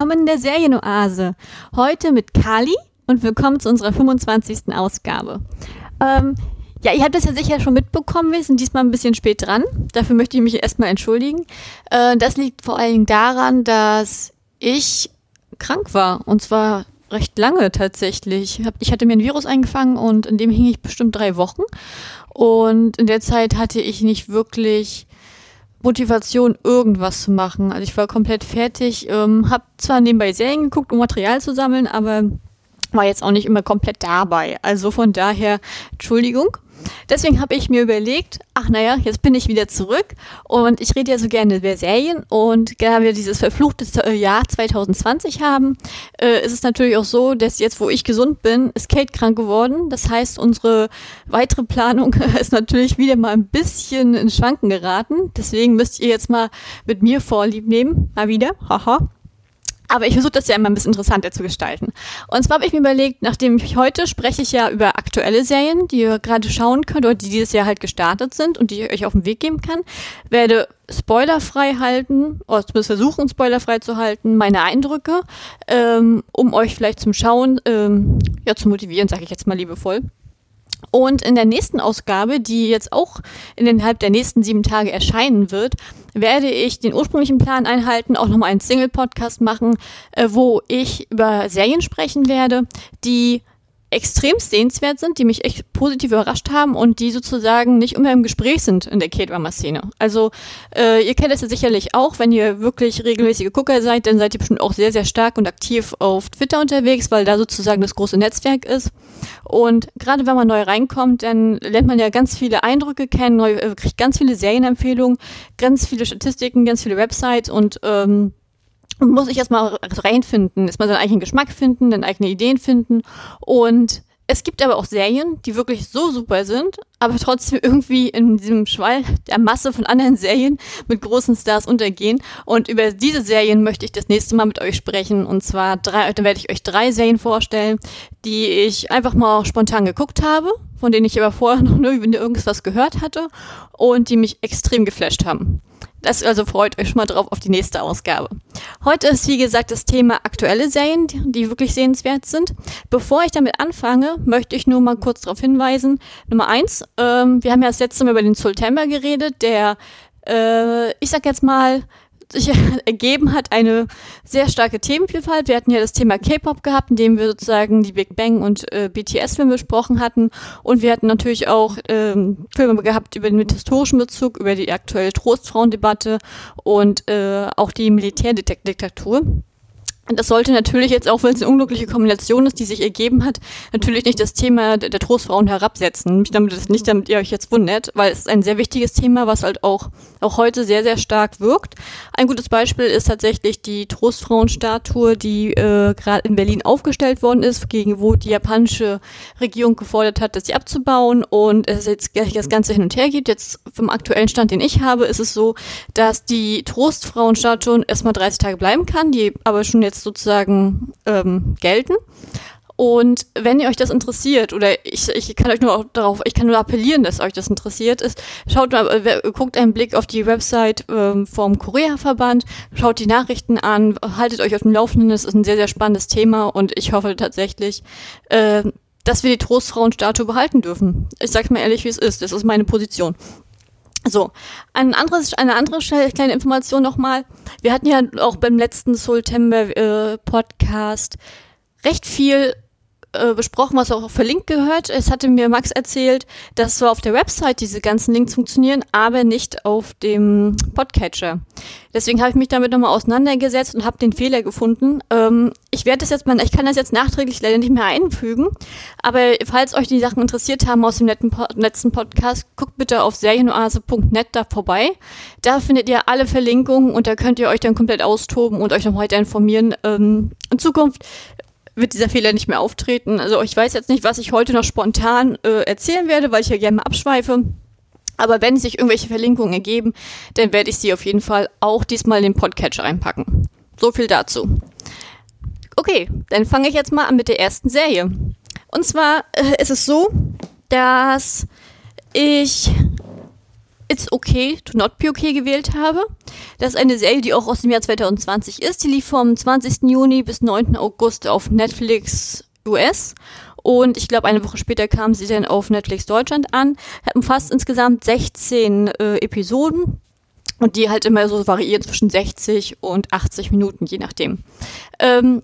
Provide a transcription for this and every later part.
Willkommen in der Serienoase. Heute mit Kali und willkommen zu unserer 25. Ausgabe. Ähm, ja, ihr habt das ja sicher schon mitbekommen, wir sind diesmal ein bisschen spät dran. Dafür möchte ich mich erstmal entschuldigen. Äh, das liegt vor allen Dingen daran, dass ich krank war. Und zwar recht lange tatsächlich. Ich hatte mir ein Virus eingefangen und in dem hing ich bestimmt drei Wochen. Und in der Zeit hatte ich nicht wirklich Motivation, irgendwas zu machen. Also ich war komplett fertig, ähm, habe zwar nebenbei Serien geguckt, um Material zu sammeln, aber war jetzt auch nicht immer komplett dabei. Also von daher, Entschuldigung. Deswegen habe ich mir überlegt, ach naja, jetzt bin ich wieder zurück und ich rede ja so gerne über Serien und da wir dieses verfluchte äh, Jahr 2020 haben, äh, ist es natürlich auch so, dass jetzt, wo ich gesund bin, ist Kate krank geworden. Das heißt, unsere weitere Planung ist natürlich wieder mal ein bisschen in Schwanken geraten. Deswegen müsst ihr jetzt mal mit mir Vorlieb nehmen. Mal wieder. Haha. Aber ich versuche das ja immer ein bisschen interessanter zu gestalten. Und zwar habe ich mir überlegt, nachdem ich heute spreche ich ja über aktuelle Serien, die ihr gerade schauen könnt oder die dieses Jahr halt gestartet sind und die ich euch auf den Weg geben kann, werde spoilerfrei halten, oder zumindest versuchen, spoilerfrei zu halten, meine Eindrücke, ähm, um euch vielleicht zum Schauen ähm, ja, zu motivieren, sage ich jetzt mal liebevoll. Und in der nächsten Ausgabe, die jetzt auch innerhalb der nächsten sieben Tage erscheinen wird, werde ich den ursprünglichen Plan einhalten, auch nochmal einen Single-Podcast machen, äh, wo ich über Serien sprechen werde, die extrem sehenswert sind, die mich echt positiv überrascht haben und die sozusagen nicht immer im Gespräch sind in der K-Drama-Szene. Also äh, ihr kennt es ja sicherlich auch, wenn ihr wirklich regelmäßige Gucker seid, dann seid ihr bestimmt auch sehr, sehr stark und aktiv auf Twitter unterwegs, weil da sozusagen das große Netzwerk ist. Und gerade wenn man neu reinkommt, dann lernt man ja ganz viele Eindrücke kennen, neu, äh, kriegt ganz viele Serienempfehlungen, ganz viele Statistiken, ganz viele Websites und ähm, muss ich erstmal reinfinden, erstmal seinen eigenen Geschmack finden, dann eigene Ideen finden. Und es gibt aber auch Serien, die wirklich so super sind, aber trotzdem irgendwie in diesem Schwall der Masse von anderen Serien mit großen Stars untergehen. Und über diese Serien möchte ich das nächste Mal mit euch sprechen. Und zwar drei, dann werde ich euch drei Serien vorstellen, die ich einfach mal spontan geguckt habe, von denen ich aber vorher noch nie irgendwas gehört hatte und die mich extrem geflasht haben. Das also freut euch schon mal drauf auf die nächste Ausgabe. Heute ist wie gesagt das Thema aktuelle Serien, die wirklich sehenswert sind. Bevor ich damit anfange, möchte ich nur mal kurz darauf hinweisen. Nummer eins, ähm, wir haben ja das letzte Mal über den Sultember geredet, der, äh, ich sag jetzt mal, sich ergeben hat eine sehr starke Themenvielfalt. Wir hatten ja das Thema K-Pop gehabt, in dem wir sozusagen die Big Bang und äh, BTS-Filme besprochen hatten. Und wir hatten natürlich auch ähm, Filme gehabt über den historischen Bezug, über die aktuelle Trostfrauendebatte und äh, auch die Militärdiktatur. Und das sollte natürlich jetzt auch, wenn es eine unglückliche Kombination ist, die sich ergeben hat, natürlich nicht das Thema der, Trostfrauen herabsetzen. Nicht damit, nicht damit ihr euch jetzt wundert, weil es ist ein sehr wichtiges Thema, was halt auch, auch heute sehr, sehr stark wirkt. Ein gutes Beispiel ist tatsächlich die Trostfrauenstatue, die äh, gerade in Berlin aufgestellt worden ist, gegen wo die japanische Regierung gefordert hat, das sie abzubauen und es jetzt gleich das Ganze hin und her gibt. Jetzt vom aktuellen Stand, den ich habe, ist es so, dass die Trostfrauenstatue erstmal 30 Tage bleiben kann, die aber schon jetzt sozusagen ähm, gelten. Und wenn ihr euch das interessiert, oder ich, ich kann euch nur darauf, ich kann nur appellieren, dass euch das interessiert ist, schaut mal, äh, guckt einen Blick auf die Website ähm, vom Korea-Verband, schaut die Nachrichten an, haltet euch auf dem Laufenden, das ist ein sehr, sehr spannendes Thema und ich hoffe tatsächlich, äh, dass wir die Trostfrauenstatue behalten dürfen. Ich sag's mal ehrlich, wie es ist. Das ist meine Position. So, ein anderes, eine andere kleine Information nochmal. Wir hatten ja auch beim letzten September äh, Podcast recht viel äh, besprochen, was auch verlinkt gehört. Es hatte mir Max erzählt, dass zwar auf der Website diese ganzen Links funktionieren, aber nicht auf dem Podcatcher. Deswegen habe ich mich damit nochmal auseinandergesetzt und habe den Fehler gefunden. Ähm, ich werde das jetzt mal, ich kann das jetzt nachträglich leider nicht mehr einfügen, aber falls euch die Sachen interessiert haben aus dem letzten Podcast, guckt bitte auf serienoase.net da vorbei. Da findet ihr alle Verlinkungen und da könnt ihr euch dann komplett austoben und euch noch weiter informieren. Ähm, in Zukunft wird dieser Fehler nicht mehr auftreten. Also ich weiß jetzt nicht, was ich heute noch spontan äh, erzählen werde, weil ich ja gerne abschweife. Aber wenn sich irgendwelche Verlinkungen ergeben, dann werde ich sie auf jeden Fall auch diesmal in den Podcatcher einpacken. So viel dazu. Okay, dann fange ich jetzt mal an mit der ersten Serie. Und zwar äh, ist es so, dass ich It's Okay to Not Be Okay gewählt habe. Das ist eine Serie, die auch aus dem Jahr 2020 ist. Die lief vom 20. Juni bis 9. August auf Netflix US. Und ich glaube, eine Woche später kam sie dann auf Netflix Deutschland an. Hat umfasst insgesamt 16 äh, Episoden. Und die halt immer so variiert zwischen 60 und 80 Minuten, je nachdem. Ähm,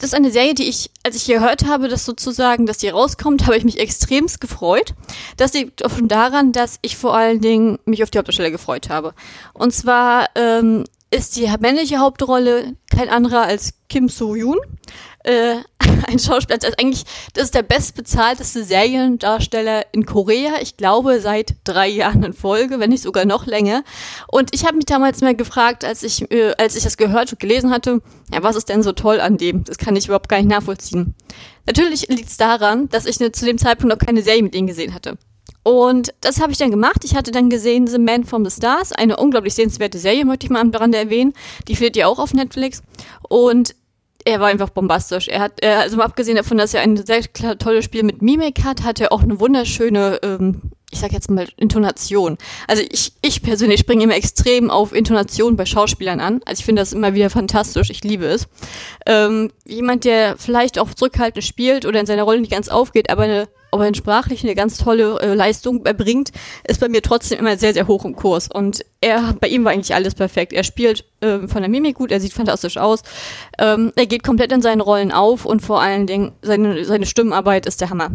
das ist eine Serie, die ich, als ich gehört habe, dass sozusagen, dass die rauskommt, habe ich mich extremst gefreut. Das liegt auch schon daran, dass ich vor allen Dingen mich auf die Hauptdarsteller gefreut habe. Und zwar ähm, ist die männliche Hauptrolle kein anderer als Kim So-yoon. Äh, ein Schauspieler, also eigentlich, das ist der bestbezahlteste Seriendarsteller in Korea. Ich glaube, seit drei Jahren in Folge, wenn nicht sogar noch länger. Und ich habe mich damals mal gefragt, als ich, äh, als ich das gehört und gelesen hatte, ja, was ist denn so toll an dem? Das kann ich überhaupt gar nicht nachvollziehen. Natürlich liegt es daran, dass ich ne, zu dem Zeitpunkt noch keine Serie mit ihm gesehen hatte. Und das habe ich dann gemacht. Ich hatte dann gesehen The Man from the Stars, eine unglaublich sehenswerte Serie, möchte ich mal am Rande erwähnen. Die findet ihr auch auf Netflix. Und er war einfach bombastisch. Er hat, er, also mal abgesehen davon, dass er ein sehr tolles Spiel mit Mimik hat, hat er auch eine wunderschöne, ähm, ich sag jetzt mal, Intonation. Also ich, ich persönlich springe immer extrem auf Intonation bei Schauspielern an. Also ich finde das immer wieder fantastisch. Ich liebe es. Ähm, jemand, der vielleicht auch zurückhaltend spielt oder in seiner Rolle nicht ganz aufgeht, aber eine aber in sprachlich eine ganz tolle äh, Leistung erbringt, ist bei mir trotzdem immer sehr, sehr hoch im Kurs. Und er, bei ihm war eigentlich alles perfekt. Er spielt äh, von der Mimik gut, er sieht fantastisch aus. Ähm, er geht komplett in seinen Rollen auf und vor allen Dingen seine, seine Stimmarbeit ist der Hammer.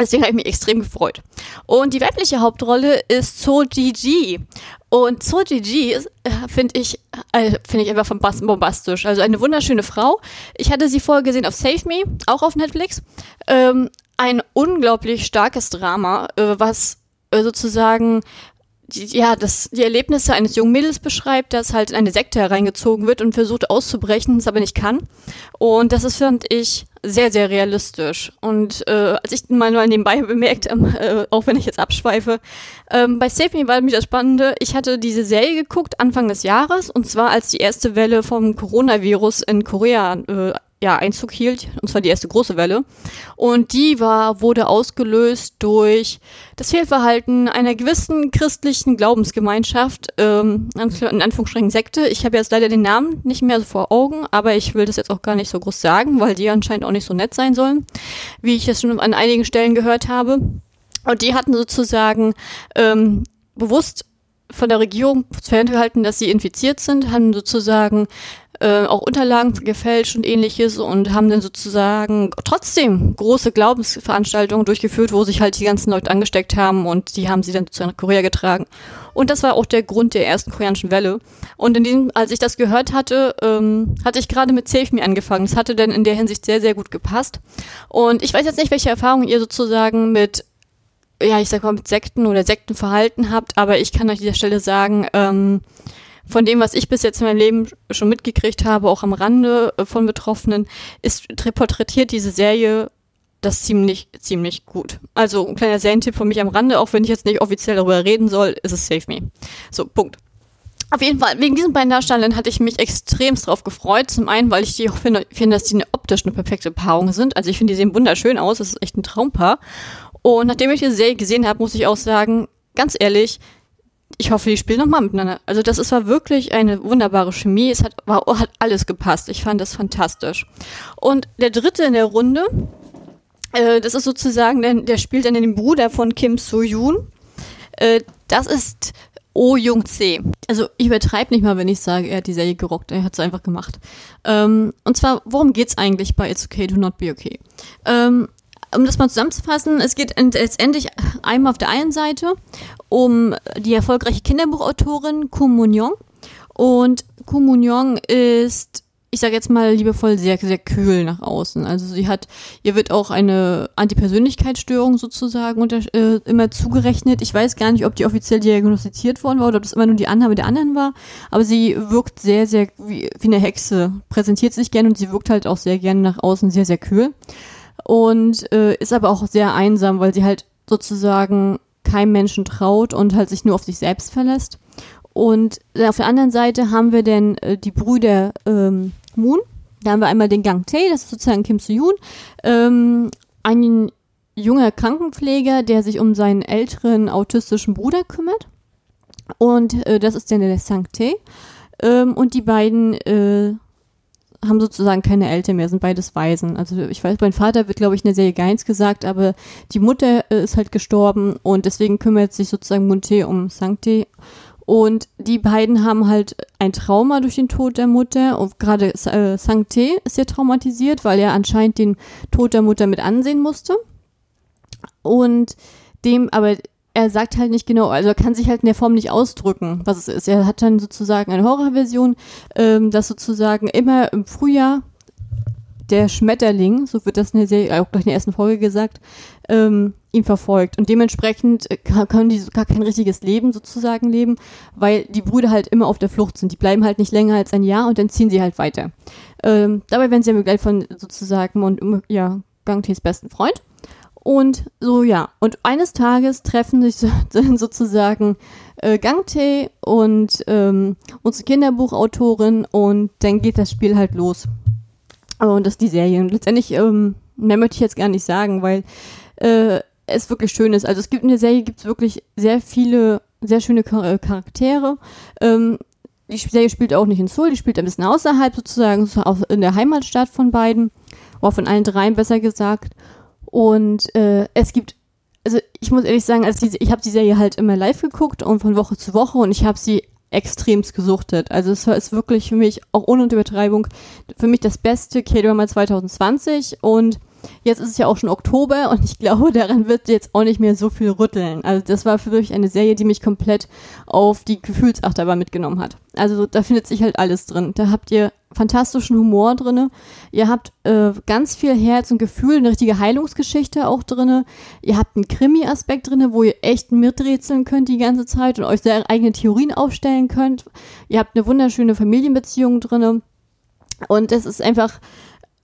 Deswegen habe ich mich extrem gefreut. Und die weibliche Hauptrolle ist So Ji Und So Ji äh, finde ich, äh, finde ich einfach bombastisch. Also eine wunderschöne Frau. Ich hatte sie vorher gesehen auf Save Me, auch auf Netflix. Ähm, ein unglaublich starkes Drama, äh, was äh, sozusagen die, ja, das, die Erlebnisse eines jungen Mädels beschreibt, das halt in eine Sekte hereingezogen wird und versucht auszubrechen, es aber nicht kann. Und das ist, finde ich, sehr, sehr realistisch. Und äh, als ich mal nur nebenbei bemerkt, äh, auch wenn ich jetzt abschweife, ähm, bei Save Me war mich das Spannende, ich hatte diese Serie geguckt Anfang des Jahres und zwar als die erste Welle vom Coronavirus in Korea äh, ja, Einzug hielt, und zwar die erste große Welle. Und die war, wurde ausgelöst durch das Fehlverhalten einer gewissen christlichen Glaubensgemeinschaft, ähm, in Anführungsstrichen Sekte. Ich habe jetzt leider den Namen nicht mehr vor Augen, aber ich will das jetzt auch gar nicht so groß sagen, weil die anscheinend auch nicht so nett sein sollen, wie ich es schon an einigen Stellen gehört habe. Und die hatten sozusagen ähm, bewusst von der Regierung ferngehalten, dass sie infiziert sind, haben sozusagen äh, auch Unterlagen gefälscht und ähnliches und haben dann sozusagen trotzdem große Glaubensveranstaltungen durchgeführt, wo sich halt die ganzen Leute angesteckt haben und die haben sie dann zu Korea getragen. Und das war auch der Grund der ersten koreanischen Welle. Und in dem, als ich das gehört hatte, ähm, hatte ich gerade mit Save Me angefangen. Das hatte dann in der Hinsicht sehr, sehr gut gepasst. Und ich weiß jetzt nicht, welche Erfahrungen ihr sozusagen mit ja, ich sag mal, mit Sekten oder Sektenverhalten habt, aber ich kann an dieser Stelle sagen, ähm, von dem, was ich bis jetzt in meinem Leben schon mitgekriegt habe, auch am Rande äh, von Betroffenen, ist porträtiert diese Serie das ziemlich, ziemlich gut. Also ein kleiner Serientipp von mich am Rande, auch wenn ich jetzt nicht offiziell darüber reden soll, ist es Save Me. So, Punkt. Auf jeden Fall, wegen diesen beiden Darstellern hatte ich mich extremst drauf gefreut. Zum einen, weil ich die auch finde, finde dass die eine optisch eine perfekte Paarung sind. Also ich finde, die sehen wunderschön aus. Das ist echt ein Traumpaar. Und nachdem ich diese Serie gesehen habe, muss ich auch sagen, ganz ehrlich, ich hoffe, die spielen nochmal miteinander. Also das ist, war wirklich eine wunderbare Chemie. Es hat, war, hat alles gepasst. Ich fand das fantastisch. Und der dritte in der Runde, äh, das ist sozusagen, der, der spielt dann den Bruder von Kim So-yoon. Äh, das ist Oh Jung C. Also ich übertreibe nicht mal, wenn ich sage, er hat die Serie gerockt. Er hat es einfach gemacht. Ähm, und zwar, worum geht's eigentlich bei It's Okay to Not Be Okay? Ähm, um das mal zusammenzufassen, es geht letztendlich einmal auf der einen Seite um die erfolgreiche Kinderbuchautorin Kum Moon Und Kum Moon ist, ich sage jetzt mal liebevoll, sehr, sehr kühl nach außen. Also sie hat, ihr wird auch eine Antipersönlichkeitsstörung sozusagen unter, äh, immer zugerechnet. Ich weiß gar nicht, ob die offiziell diagnostiziert worden war oder ob das immer nur die Annahme der anderen war. Aber sie wirkt sehr, sehr wie, wie eine Hexe, präsentiert sich gerne und sie wirkt halt auch sehr gerne nach außen sehr, sehr kühl und äh, ist aber auch sehr einsam, weil sie halt sozusagen keinem Menschen traut und halt sich nur auf sich selbst verlässt. Und auf der anderen Seite haben wir dann äh, die Brüder ähm, Moon. Da haben wir einmal den Gang Tae, das ist sozusagen Kim Soo-yoon, ähm, ein junger Krankenpfleger, der sich um seinen älteren autistischen Bruder kümmert. Und äh, das ist dann der Sancte. Ähm, und die beiden äh, haben sozusagen keine Eltern mehr, sind beides Waisen. Also ich weiß, mein Vater wird, glaube ich, in der Serie Geins gesagt, aber die Mutter äh, ist halt gestorben und deswegen kümmert sich sozusagen Monte um Sancte. Und die beiden haben halt ein Trauma durch den Tod der Mutter. Und gerade äh, Sancte ist ja traumatisiert, weil er anscheinend den Tod der Mutter mit ansehen musste. Und dem, aber er sagt halt nicht genau, also er kann sich halt in der Form nicht ausdrücken, was es ist. Er hat dann sozusagen eine Horrorversion, ähm, dass sozusagen immer im Frühjahr der Schmetterling, so wird das in der Serie, auch gleich in der ersten Folge gesagt, ähm, ihn verfolgt. Und dementsprechend äh, können die gar kein richtiges Leben sozusagen leben, weil die Brüder halt immer auf der Flucht sind. Die bleiben halt nicht länger als ein Jahr und dann ziehen sie halt weiter. Ähm, dabei werden sie ja begleitet von sozusagen und ja, Gangtes besten Freund. Und so, ja. Und eines Tages treffen sich dann sozusagen äh, Gangtae und ähm, unsere Kinderbuchautorin und dann geht das Spiel halt los. Und das ist die Serie. Und letztendlich, ähm, mehr möchte ich jetzt gar nicht sagen, weil äh, es wirklich schön ist. Also es gibt in der Serie gibt wirklich sehr viele, sehr schöne Char Charaktere. Ähm, die Serie spielt auch nicht in Seoul, die spielt ein bisschen außerhalb sozusagen, so in der Heimatstadt von beiden. Oder von allen dreien besser gesagt. Und äh, es gibt, also ich muss ehrlich sagen, als diese, ich habe die Serie halt immer live geguckt und von Woche zu Woche und ich habe sie extremst gesuchtet. Also es ist wirklich für mich, auch ohne Übertreibung, für mich das beste K-Drama 2020 und Jetzt ist es ja auch schon Oktober und ich glaube, daran wird jetzt auch nicht mehr so viel rütteln. Also das war für mich eine Serie, die mich komplett auf die Gefühlsachterbahn mitgenommen hat. Also da findet sich halt alles drin. Da habt ihr fantastischen Humor drinne. Ihr habt äh, ganz viel Herz und Gefühl, eine richtige Heilungsgeschichte auch drinne. Ihr habt einen Krimi-Aspekt drinne, wo ihr echt miträtseln könnt die ganze Zeit und euch sehr eigene Theorien aufstellen könnt. Ihr habt eine wunderschöne Familienbeziehung drinne. Und es ist einfach,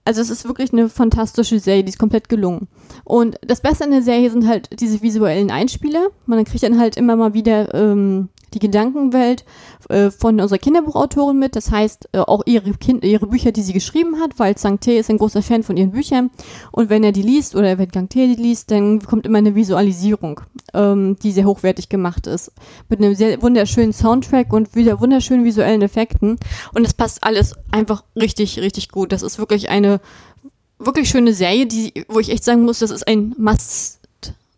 also es ist wirklich eine fantastische Serie, die ist komplett gelungen. Und das Beste an der Serie sind halt diese visuellen Einspieler. Man kriegt dann halt immer mal wieder ähm, die Gedankenwelt äh, von unserer Kinderbuchautorin mit. Das heißt, äh, auch ihre, kind ihre Bücher, die sie geschrieben hat, weil Zhang Te ist ein großer Fan von ihren Büchern. Und wenn er die liest oder wenn Gang Te die liest, dann kommt immer eine Visualisierung, ähm, die sehr hochwertig gemacht ist. Mit einem sehr wunderschönen Soundtrack und wieder wunderschönen visuellen Effekten. Und es passt alles einfach richtig, richtig gut. Das ist wirklich eine wirklich schöne Serie, die, wo ich echt sagen muss, das ist ein Must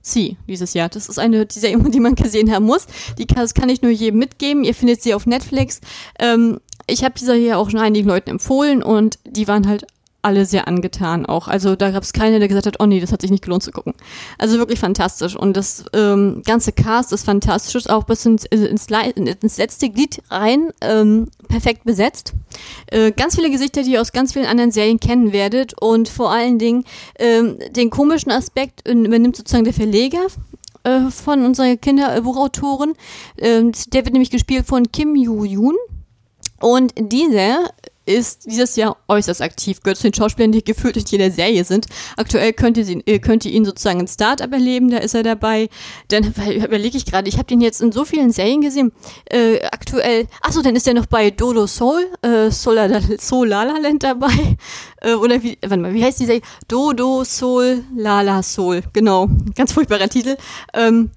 Sie dieses Jahr. Das ist eine dieser Serie, die man gesehen haben muss. Die kann, das kann ich nur jedem mitgeben. Ihr findet sie auf Netflix. Ähm, ich habe dieser hier auch schon einigen Leuten empfohlen und die waren halt alle sehr angetan auch. Also da gab es keinen, der gesagt hat, oh nee, das hat sich nicht gelohnt zu gucken. Also wirklich fantastisch. Und das ähm, ganze Cast ist fantastisch, auch bis ins, ins, ins letzte Glied rein ähm, perfekt besetzt. Äh, ganz viele Gesichter, die ihr aus ganz vielen anderen Serien kennen werdet. Und vor allen Dingen ähm, den komischen Aspekt übernimmt sozusagen der Verleger äh, von unserer Kinderbuchautorin. Ähm, der wird nämlich gespielt von Kim Yoo-yoon. Und dieser ist dieses Jahr äußerst aktiv, gehört zu den Schauspielern, die gefühlt in jeder Serie sind. Aktuell könnt ihr, äh, könnt ihr ihn sozusagen in Start-up erleben, da ist er dabei. Dann überlege ich gerade, ich habe den jetzt in so vielen Serien gesehen. Äh, aktuell, achso, dann ist er noch bei Dodo Soul, äh, Solar, Solala Land dabei. Äh, oder wie, warte mal, wie heißt die Serie? Dodo Soul Lala Soul, genau. Ganz furchtbarer Titel. Ähm,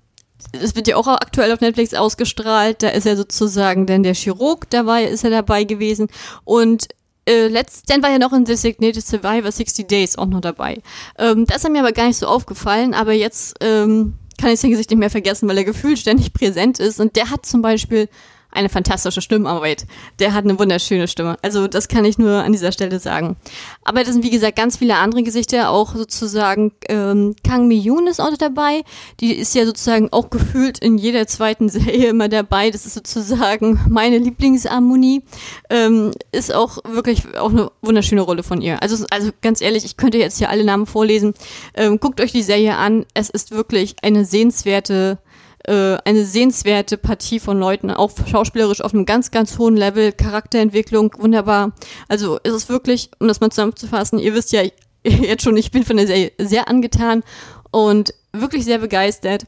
es wird ja auch aktuell auf Netflix ausgestrahlt. Da ist er sozusagen denn der Chirurg, da ist er dabei gewesen. Und äh, letzt, dann war er noch in Designated Survivor 60 Days auch noch dabei. Ähm, das ist mir aber gar nicht so aufgefallen, aber jetzt ähm, kann ich sein Gesicht nicht mehr vergessen, weil er gefühlt ständig präsent ist. Und der hat zum Beispiel eine fantastische Stimmarbeit. Der hat eine wunderschöne Stimme. Also das kann ich nur an dieser Stelle sagen. Aber das sind wie gesagt ganz viele andere Gesichter, auch sozusagen ähm, Kang Mi-yoon ist auch dabei. Die ist ja sozusagen auch gefühlt in jeder zweiten Serie immer dabei. Das ist sozusagen meine Lieblingsharmonie. Ähm, ist auch wirklich auch eine wunderschöne Rolle von ihr. Also, also ganz ehrlich, ich könnte jetzt hier alle Namen vorlesen. Ähm, guckt euch die Serie an. Es ist wirklich eine sehenswerte äh, eine sehenswerte Partie von Leuten, auch schauspielerisch auf einem ganz, ganz hohen Level, Charakterentwicklung, wunderbar. Also ist es wirklich, um das mal zusammenzufassen, ihr wisst ja jetzt schon, ich bin von der Serie sehr angetan und wirklich sehr begeistert.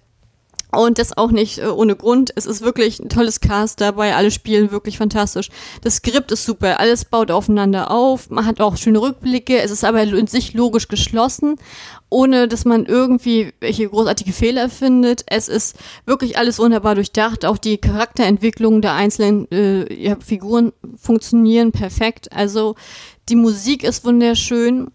Und das auch nicht äh, ohne Grund. Es ist wirklich ein tolles Cast dabei. Alle spielen wirklich fantastisch. Das Skript ist super. Alles baut aufeinander auf. Man hat auch schöne Rückblicke. Es ist aber in sich logisch geschlossen, ohne dass man irgendwie welche großartige Fehler findet. Es ist wirklich alles wunderbar durchdacht. Auch die Charakterentwicklung der einzelnen äh, ja, Figuren funktionieren perfekt. Also die Musik ist wunderschön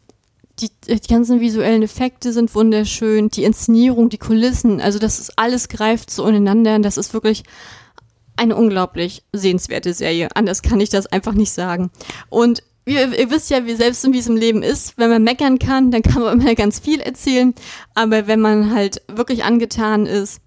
die, die ganzen visuellen Effekte sind wunderschön, die Inszenierung, die Kulissen, also das ist alles greift so ineinander und das ist wirklich eine unglaublich sehenswerte Serie. Anders kann ich das einfach nicht sagen. Und ihr, ihr wisst ja, wie selbst es im Leben ist, wenn man meckern kann, dann kann man immer ganz viel erzählen, aber wenn man halt wirklich angetan ist,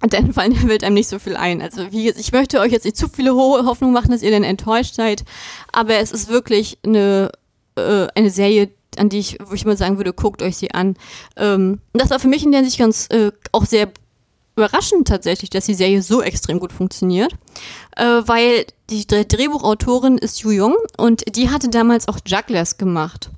dann fallen der Welt einem nicht so viel ein. Also wie ich möchte euch jetzt nicht zu viele hohe Hoffnung machen, dass ihr dann enttäuscht seid, aber es ist wirklich eine, äh, eine Serie, an die ich, wo ich mal sagen würde, guckt euch sie an. Ähm, das war für mich in der Sicht ganz äh, auch sehr überraschend tatsächlich, dass die Serie so extrem gut funktioniert, äh, weil die Drehbuchautorin ist Yu Young und die hatte damals auch Jugglers gemacht.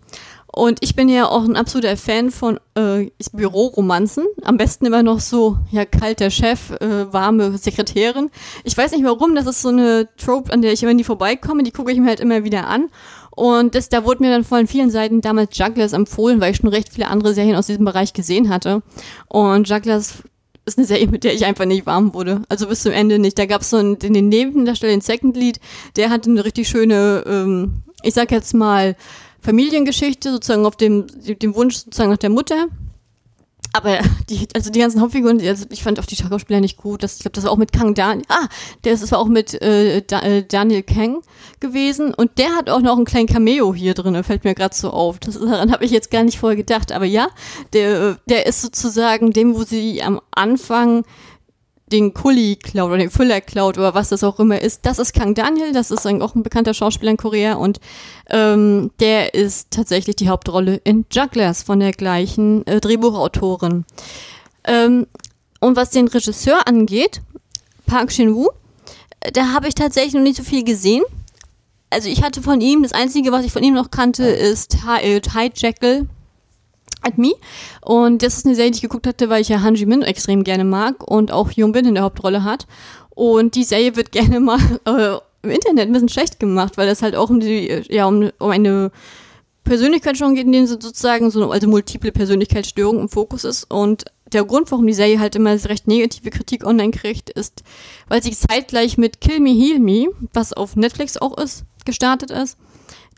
Und ich bin ja auch ein absoluter Fan von äh, Büroromanzen. Am besten immer noch so, ja, kalter Chef, äh, warme Sekretärin. Ich weiß nicht warum, das ist so eine Trope, an der ich immer nie vorbeikomme. Die gucke ich mir halt immer wieder an. Und das, da wurde mir dann von vielen Seiten damals Jugglers empfohlen, weil ich schon recht viele andere Serien aus diesem Bereich gesehen hatte. Und Jugglers ist eine Serie, mit der ich einfach nicht warm wurde. Also bis zum Ende nicht. Da gab es so einen, den Nebendarsteller, den Second Lead, der hatte eine richtig schöne, ähm, ich sag jetzt mal, Familiengeschichte, sozusagen auf dem, dem Wunsch sozusagen nach der Mutter. Aber die, also die ganzen Hauptfiguren, also ich fand auch die Schauspieler nicht gut. Das, ich glaube, das war auch mit Kang Daniel. Ah, der ist, das war auch mit äh, da, äh, Daniel Kang gewesen. Und der hat auch noch einen kleinen Cameo hier drin, fällt mir gerade so auf. Das, daran habe ich jetzt gar nicht vorher gedacht. Aber ja, der, der ist sozusagen dem, wo sie am Anfang den Kuli klaut oder den Füller klaut oder was das auch immer ist. Das ist Kang Daniel, das ist auch ein bekannter Schauspieler in Korea und ähm, der ist tatsächlich die Hauptrolle in Jugglers von der gleichen äh, Drehbuchautorin. Ähm, und was den Regisseur angeht, Park Shin-woo, äh, da habe ich tatsächlich noch nicht so viel gesehen. Also ich hatte von ihm, das Einzige, was ich von ihm noch kannte, ist Hijackal at Me. Und das ist eine Serie, die ich geguckt hatte, weil ich ja Han Ji-min extrem gerne mag und auch Hyun Bin in der Hauptrolle hat. Und die Serie wird gerne mal äh, im Internet ein bisschen schlecht gemacht, weil das halt auch um die, ja, um, um eine Persönlichkeitsstörung geht, in denen sozusagen so also multiple Persönlichkeitsstörung im Fokus ist. Und der Grund, warum die Serie halt immer recht negative Kritik online kriegt, ist, weil sie zeitgleich mit Kill Me, Heal Me, was auf Netflix auch ist, gestartet ist,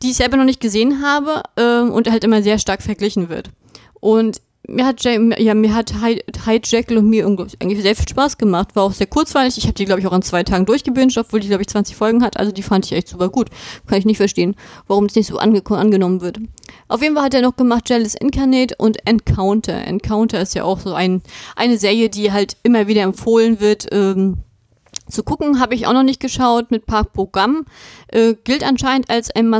die ich selber noch nicht gesehen habe ähm, und halt immer sehr stark verglichen wird. Und mir hat, ja, mir hat Hijackal und mir eigentlich sehr viel Spaß gemacht. War auch sehr kurzweilig. Ich habe die, glaube ich, auch an zwei Tagen durchgebinged, obwohl die, glaube ich, 20 Folgen hat. Also die fand ich echt super gut. Kann ich nicht verstehen, warum es nicht so ange angenommen wird. Auf jeden Fall hat er noch gemacht Jealous Incarnate und Encounter. Encounter ist ja auch so ein, eine Serie, die halt immer wieder empfohlen wird. Ähm, zu gucken habe ich auch noch nicht geschaut mit Park Programm. Äh, gilt anscheinend als ein.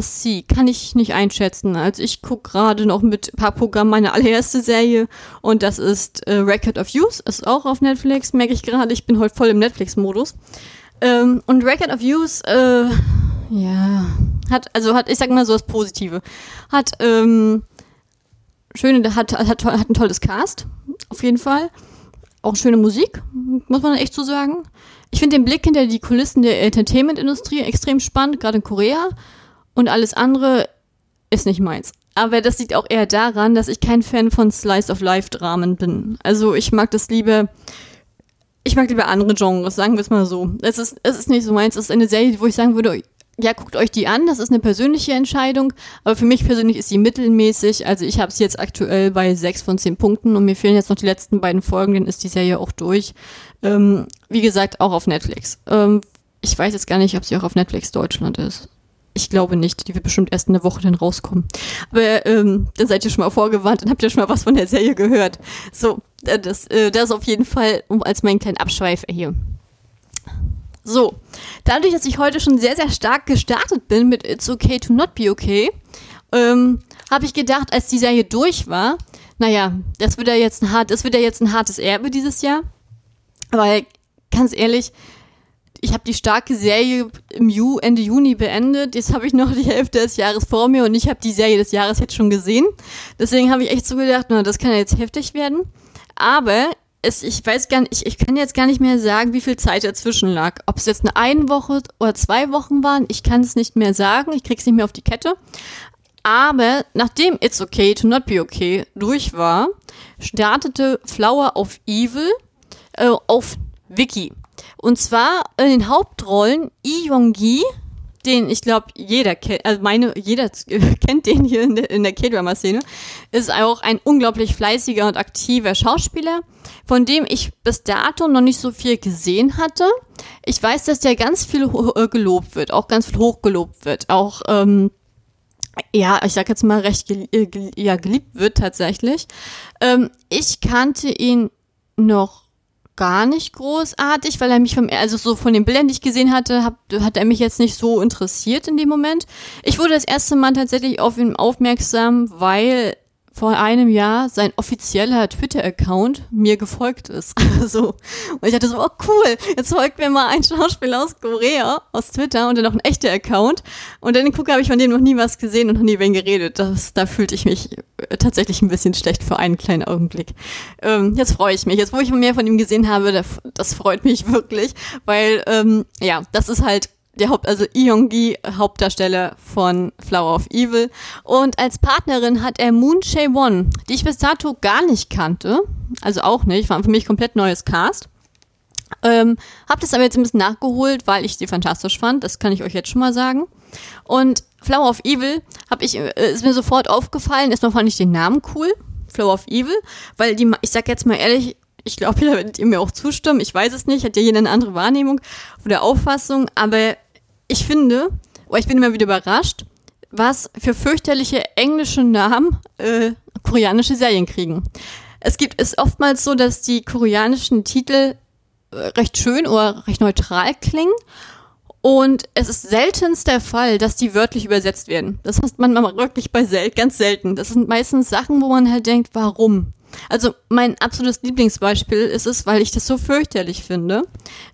Kann ich nicht einschätzen. Also ich gucke gerade noch mit Park Programm meine allererste Serie und das ist äh, Record of Use. Ist auch auf Netflix, merke ich gerade. Ich bin heute voll im Netflix-Modus. Ähm, und Record of Use, äh, ja, hat, also hat, ich sag mal so das Positive. Hat, ähm, schöne, hat, hat, hat ein tolles Cast, auf jeden Fall. Auch schöne Musik, muss man echt so sagen. Ich finde den Blick hinter die Kulissen der Entertainment-Industrie extrem spannend, gerade in Korea. Und alles andere ist nicht meins. Aber das liegt auch eher daran, dass ich kein Fan von Slice of Life-Dramen bin. Also ich mag das lieber. Ich mag lieber andere Genres, sagen wir es mal so. Es ist, es ist nicht so meins. Es ist eine Serie, wo ich sagen würde, ja, guckt euch die an, das ist eine persönliche Entscheidung, aber für mich persönlich ist sie mittelmäßig. Also ich habe es jetzt aktuell bei sechs von zehn Punkten und mir fehlen jetzt noch die letzten beiden Folgen, dann ist die Serie auch durch. Ähm, wie gesagt, auch auf Netflix. Ähm, ich weiß jetzt gar nicht, ob sie auch auf Netflix Deutschland ist. Ich glaube nicht. Die wird bestimmt erst in der Woche dann rauskommen. Aber ähm, dann seid ihr schon mal vorgewarnt und habt ihr schon mal was von der Serie gehört. So, äh, das, äh, das auf jeden Fall als meinen kleinen Abschweifer hier. So, dadurch, dass ich heute schon sehr, sehr stark gestartet bin mit It's Okay to Not Be Okay, ähm, habe ich gedacht, als die Serie durch war, naja, das wird ja jetzt ein hart, das wird ja jetzt ein hartes Erbe dieses Jahr. Weil, ganz ehrlich, ich habe die starke Serie im Ju Ende Juni beendet. Jetzt habe ich noch die Hälfte des Jahres vor mir und ich habe die Serie des Jahres jetzt schon gesehen. Deswegen habe ich echt so gedacht, na, das kann ja jetzt heftig werden. Aber es, ich weiß gar nicht, ich, ich kann jetzt gar nicht mehr sagen, wie viel Zeit dazwischen lag. Ob es jetzt eine eine Woche oder zwei Wochen waren, ich kann es nicht mehr sagen. Ich krieg's nicht mehr auf die Kette. Aber nachdem It's Okay to Not Be Okay durch war, startete Flower of Evil äh, auf Wiki. Und zwar in den Hauptrollen Lee Yong-gi, den ich glaube jeder kennt, also meine, jeder kennt den hier in der, in der K-Drama-Szene, ist auch ein unglaublich fleißiger und aktiver Schauspieler, von dem ich bis dato noch nicht so viel gesehen hatte. Ich weiß, dass der ganz viel äh, gelobt wird, auch ganz viel hochgelobt wird, auch ähm, ja, ich sag jetzt mal recht gel äh, ja, geliebt wird tatsächlich. Ähm, ich kannte ihn noch gar nicht großartig, weil er mich vom, also so von den Bildern, die ich gesehen hatte, hab, hat er mich jetzt nicht so interessiert in dem Moment. Ich wurde das erste Mal tatsächlich auf ihn aufmerksam, weil vor einem Jahr sein offizieller Twitter-Account mir gefolgt ist. so. Und ich dachte so, oh cool, jetzt folgt mir mal ein Schauspieler aus Korea, aus Twitter und dann noch ein echter Account. Und dann gucke, habe ich von dem noch nie was gesehen und noch nie wen geredet. Das, da fühlte ich mich äh, tatsächlich ein bisschen schlecht für einen kleinen Augenblick. Ähm, jetzt freue ich mich. Jetzt, wo ich mehr von ihm gesehen habe, das freut mich wirklich, weil, ähm, ja, das ist halt der Haupt, also Iyongi, Hauptdarsteller von Flower of Evil. Und als Partnerin hat er Moon Chae-won, die ich bis dato gar nicht kannte. Also auch nicht, war für mich komplett neues Cast. Ähm, hab das aber jetzt ein bisschen nachgeholt, weil ich sie fantastisch fand. Das kann ich euch jetzt schon mal sagen. Und Flower of Evil hab ich, äh, ist mir sofort aufgefallen. Erstmal fand ich den Namen cool. Flower of Evil. Weil die, ich sag jetzt mal ehrlich, ich glaube, da werdet ihr mir auch zustimmen. Ich weiß es nicht, hat ja jeder eine andere Wahrnehmung oder Auffassung, aber ich finde, oh, ich bin immer wieder überrascht, was für fürchterliche englische Namen äh, koreanische Serien kriegen. Es gibt es oftmals so, dass die koreanischen Titel äh, recht schön oder recht neutral klingen. Und es ist seltenst der Fall, dass die wörtlich übersetzt werden. Das heißt man wirklich bei sel ganz selten. Das sind meistens Sachen, wo man halt denkt, warum? Also mein absolutes Lieblingsbeispiel ist es, weil ich das so fürchterlich finde,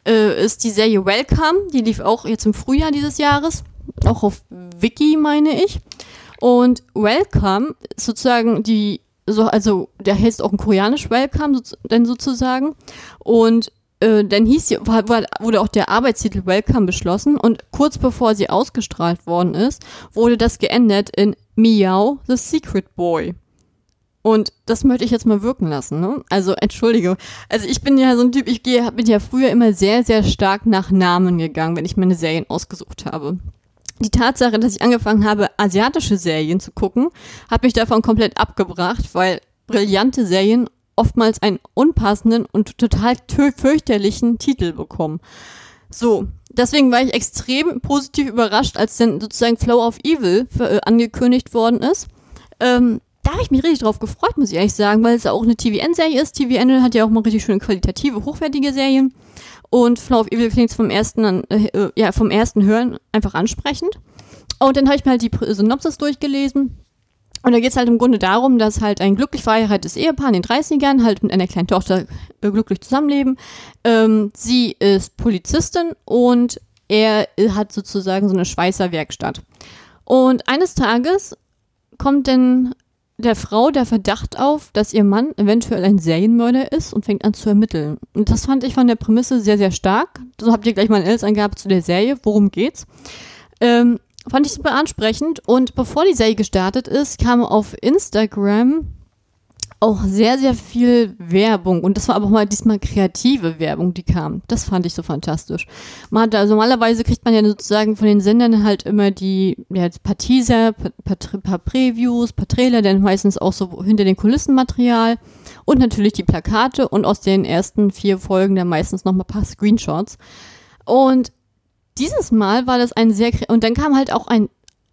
äh, ist die Serie Welcome. Die lief auch jetzt im Frühjahr dieses Jahres, auch auf Wiki meine ich. Und Welcome sozusagen die so also der heißt auch ein koreanisch Welcome so, denn sozusagen und äh, dann hieß sie, wurde auch der Arbeitstitel Welcome beschlossen und kurz bevor sie ausgestrahlt worden ist, wurde das geändert in Meow the Secret Boy. Und das möchte ich jetzt mal wirken lassen. Ne? Also entschuldige. Also ich bin ja so ein Typ, ich gehe, bin ja früher immer sehr, sehr stark nach Namen gegangen, wenn ich meine Serien ausgesucht habe. Die Tatsache, dass ich angefangen habe, asiatische Serien zu gucken, hat mich davon komplett abgebracht, weil brillante Serien oftmals einen unpassenden und total fürchterlichen Titel bekommen. So, deswegen war ich extrem positiv überrascht, als dann sozusagen Flow of Evil äh, angekündigt worden ist. Ähm, da habe ich mich richtig drauf gefreut, muss ich ehrlich sagen, weil es auch eine TVN-Serie ist. TVN hat ja auch mal richtig schöne qualitative, hochwertige Serien. Und Flow of Evil klingt vom ersten, äh, ja, vom ersten Hören einfach ansprechend. Und dann habe ich mir halt die Synopsis durchgelesen. Und da geht es halt im Grunde darum, dass halt ein glücklich verheiratetes Ehepaar in den 30ern halt mit einer kleinen Tochter äh, glücklich zusammenleben. Ähm, sie ist Polizistin und er hat sozusagen so eine Schweißerwerkstatt. Und eines Tages kommt dann der Frau der Verdacht auf, dass ihr Mann eventuell ein Serienmörder ist und fängt an zu ermitteln. Und das fand ich von der Prämisse sehr, sehr stark. So habt ihr gleich mal eine Elsangabe zu der Serie. Worum geht's? Ähm, fand ich super ansprechend. Und bevor die Serie gestartet ist, kam auf Instagram auch sehr, sehr viel Werbung. Und das war aber auch mal diesmal kreative Werbung, die kam. Das fand ich so fantastisch. Man hat, also normalerweise kriegt man ja sozusagen von den Sendern halt immer die, ja, paar Teaser, paar, paar Previews, paar Trailer, dann meistens auch so hinter den Kulissen Material und natürlich die Plakate und aus den ersten vier Folgen dann meistens noch mal ein paar Screenshots. Und dieses Mal war das ein sehr, und dann kam halt auch ein,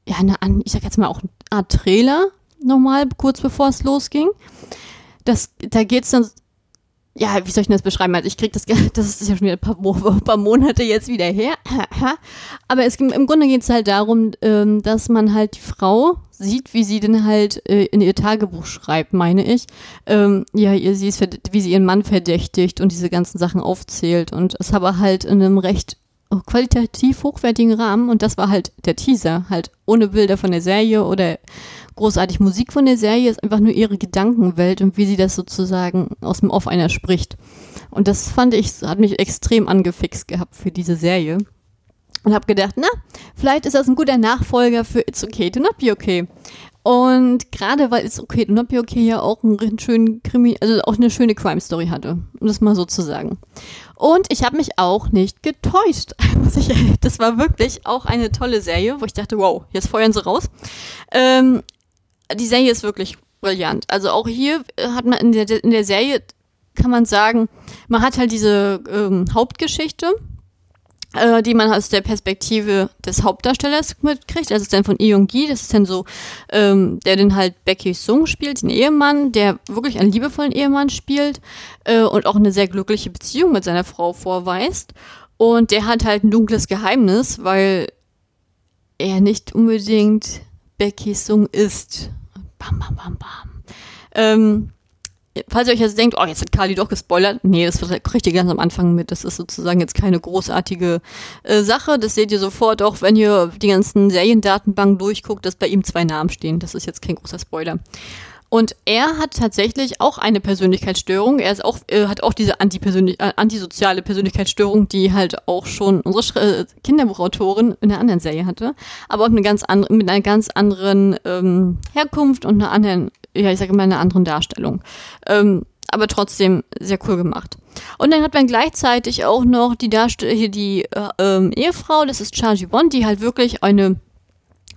ja, eine, ich sag jetzt mal auch eine Art Trailer nochmal, kurz bevor es losging. Das, da geht's dann, ja, wie soll ich denn das beschreiben? Also ich krieg das, das ist ja schon wieder ein paar, ein paar Monate jetzt wieder her. Aber es im Grunde geht es halt darum, ähm, dass man halt die Frau sieht, wie sie denn halt äh, in ihr Tagebuch schreibt, meine ich. Ähm, ja, sie ist, wie sie ihren Mann verdächtigt und diese ganzen Sachen aufzählt. Und es aber halt in einem recht qualitativ hochwertigen Rahmen und das war halt der Teaser, halt ohne Bilder von der Serie oder großartig Musik von der Serie, ist einfach nur ihre Gedankenwelt und wie sie das sozusagen aus dem Off einer spricht. Und das fand ich, hat mich extrem angefixt gehabt für diese Serie. Und habe gedacht, na, vielleicht ist das ein guter Nachfolger für It's Okay to Not Be Okay. Und gerade weil It's Okay to Not Be Okay ja auch einen schönen Krimi, also auch eine schöne Crime-Story hatte, um das mal so zu sagen. Und ich habe mich auch nicht getäuscht. Das war wirklich auch eine tolle Serie, wo ich dachte, wow, jetzt feuern sie raus. Ähm, die Serie ist wirklich brillant. Also auch hier hat man in der, in der Serie, kann man sagen, man hat halt diese ähm, Hauptgeschichte, äh, die man aus der Perspektive des Hauptdarstellers mitkriegt. Das ist dann von Lee Gi, das ist dann so, ähm, der den halt Becky Sung spielt, den Ehemann, der wirklich einen liebevollen Ehemann spielt äh, und auch eine sehr glückliche Beziehung mit seiner Frau vorweist. Und der hat halt ein dunkles Geheimnis, weil er nicht unbedingt Becky Sung ist. Bam, bam, bam, bam. Ähm, falls ihr euch jetzt denkt, oh, jetzt hat Kali doch gespoilert. Nee, das kriegt ihr ganz am Anfang mit. Das ist sozusagen jetzt keine großartige äh, Sache. Das seht ihr sofort, auch wenn ihr die ganzen Seriendatenbanken durchguckt, dass bei ihm zwei Namen stehen. Das ist jetzt kein großer Spoiler. Und er hat tatsächlich auch eine Persönlichkeitsstörung. Er ist auch, äh, hat auch diese Antipersönlich äh, antisoziale Persönlichkeitsstörung, die halt auch schon unsere Sch äh, Kinderbuchautorin in einer anderen Serie hatte. Aber auch eine ganz andere, mit einer ganz anderen ähm, Herkunft und einer anderen ja, ich sage mal, einer anderen Darstellung. Ähm, aber trotzdem sehr cool gemacht. Und dann hat man gleichzeitig auch noch die Darstell hier die äh, ähm, Ehefrau, das ist Charlie Bond, die halt wirklich eine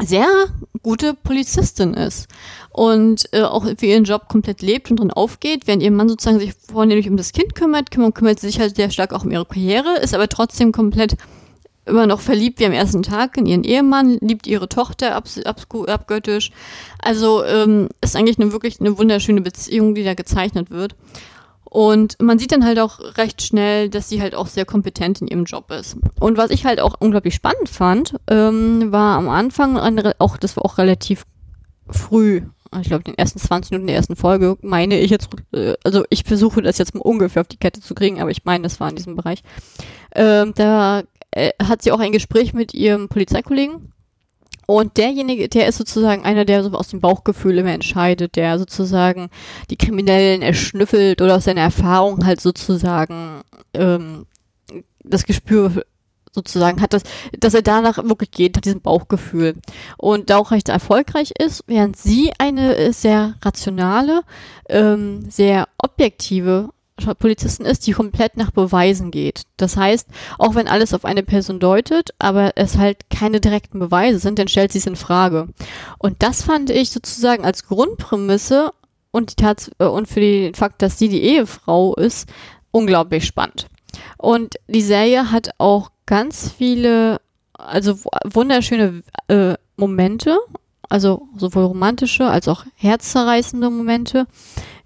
sehr gute Polizistin ist und äh, auch für ihren Job komplett lebt und drin aufgeht, während ihr Mann sozusagen sich vornehmlich um das Kind kümmert, kümmert, kümmert sich halt sehr stark auch um ihre Karriere, ist aber trotzdem komplett immer noch verliebt wie am ersten Tag in ihren Ehemann, liebt ihre Tochter ab, ab, abgöttisch. Also ähm, ist eigentlich eine wirklich eine wunderschöne Beziehung, die da gezeichnet wird. Und man sieht dann halt auch recht schnell, dass sie halt auch sehr kompetent in ihrem Job ist. Und was ich halt auch unglaublich spannend fand, ähm, war am Anfang, auch das war auch relativ früh, ich glaube, den ersten 20 Minuten der ersten Folge, meine ich jetzt, äh, also ich versuche das jetzt mal ungefähr auf die Kette zu kriegen, aber ich meine, das war in diesem Bereich. Ähm, da äh, hat sie auch ein Gespräch mit ihrem Polizeikollegen. Und derjenige, der ist sozusagen einer, der so aus dem Bauchgefühl immer entscheidet, der sozusagen die Kriminellen erschnüffelt oder aus seiner Erfahrung halt sozusagen ähm, das Gespür sozusagen hat, das, dass er danach wirklich geht, hat diesen Bauchgefühl. Und da auch recht erfolgreich ist, während sie eine äh, sehr rationale, ähm, sehr objektive Polizisten ist, die komplett nach Beweisen geht. Das heißt, auch wenn alles auf eine Person deutet, aber es halt keine direkten Beweise sind, dann stellt sie es in Frage. Und das fand ich sozusagen als Grundprämisse und die Tats äh, und für den Fakt, dass sie die Ehefrau ist, unglaublich spannend. Und die Serie hat auch ganz viele, also wunderschöne äh, Momente, also sowohl romantische als auch herzzerreißende Momente.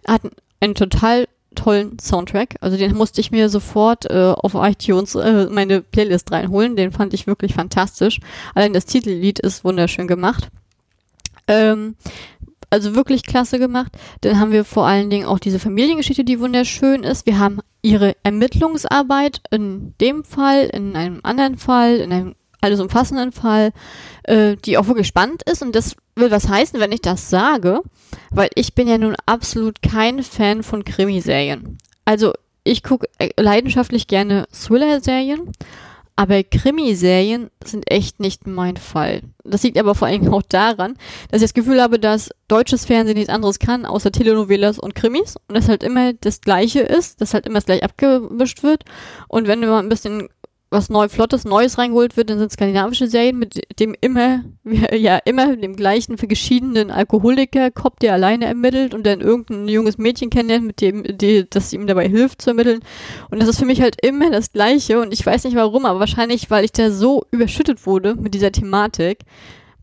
Hat einen total tollen Soundtrack. Also den musste ich mir sofort äh, auf iTunes äh, meine Playlist reinholen. Den fand ich wirklich fantastisch. Allein das Titellied ist wunderschön gemacht. Ähm, also wirklich klasse gemacht. Dann haben wir vor allen Dingen auch diese Familiengeschichte, die wunderschön ist. Wir haben ihre Ermittlungsarbeit in dem Fall, in einem anderen Fall, in einem alles umfassenden Fall, äh, die auch wirklich spannend ist. Und das will was heißen, wenn ich das sage, weil ich bin ja nun absolut kein Fan von Krimiserien. Also ich gucke äh, leidenschaftlich gerne Thriller-Serien, aber Krimiserien sind echt nicht mein Fall. Das liegt aber vor allem auch daran, dass ich das Gefühl habe, dass deutsches Fernsehen nichts anderes kann, außer Telenovelas und Krimis. Und das halt immer das Gleiche ist, dass halt immer das gleich abgemischt wird. Und wenn mal ein bisschen was neu Flottes, Neues reingeholt wird, dann sind skandinavische Serien mit dem immer, ja, immer dem gleichen für geschiedenen Alkoholiker, Kopf, der alleine ermittelt und dann irgendein junges Mädchen kennenlernt, mit dem, die, das ihm dabei hilft zu ermitteln. Und das ist für mich halt immer das Gleiche und ich weiß nicht warum, aber wahrscheinlich, weil ich da so überschüttet wurde mit dieser Thematik,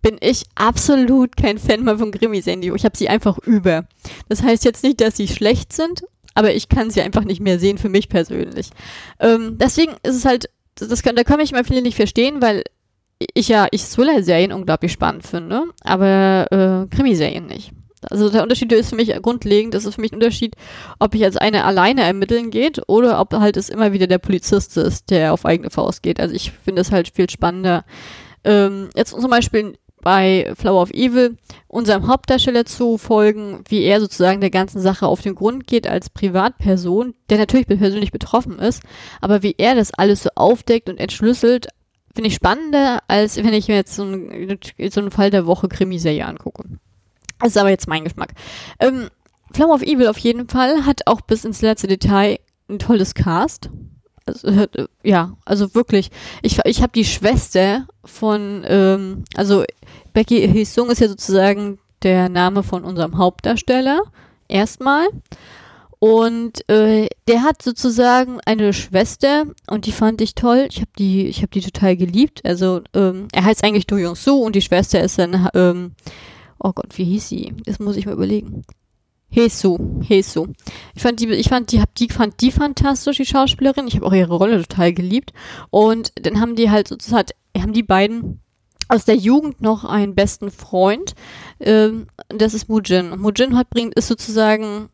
bin ich absolut kein Fan mehr von Krimiserien. Ich habe sie einfach über. Das heißt jetzt nicht, dass sie schlecht sind, aber ich kann sie einfach nicht mehr sehen für mich persönlich. Ähm, deswegen ist es halt das kann, da können mich mal viele nicht verstehen, weil ich ja, ich Thriller-Serien unglaublich spannend finde, aber äh, Krimiserien nicht. Also der Unterschied ist für mich grundlegend, das ist für mich ein Unterschied, ob ich als eine alleine ermitteln geht oder ob halt es immer wieder der Polizist ist, der auf eigene Faust geht. Also ich finde es halt viel spannender. Ähm, jetzt zum Beispiel bei Flower of Evil unserem Hauptdarsteller zu folgen, wie er sozusagen der ganzen Sache auf den Grund geht als Privatperson, der natürlich persönlich betroffen ist, aber wie er das alles so aufdeckt und entschlüsselt, finde ich spannender, als wenn ich mir jetzt so einen, so einen Fall der Woche Krimiserie angucke. Das ist aber jetzt mein Geschmack. Ähm, Flower of Evil auf jeden Fall hat auch bis ins letzte Detail ein tolles Cast. Also, ja, also wirklich. Ich, ich habe die Schwester von, ähm, also Becky Hisung ist ja sozusagen der Name von unserem Hauptdarsteller. Erstmal. Und äh, der hat sozusagen eine Schwester und die fand ich toll. Ich habe die, ich die total geliebt. Also ähm, er heißt eigentlich Do Young Soo und die Schwester ist dann, ähm, oh Gott, wie hieß sie? Das muss ich mal überlegen. Hesu, Hesu. Ich fand die, ich fand die, hab die, fand die fantastisch, die Schauspielerin. Ich habe auch ihre Rolle total geliebt. Und dann haben die halt sozusagen, haben die beiden aus der Jugend noch einen besten Freund. Ähm, das ist Mujin. Mujin hat bringt, ist sozusagen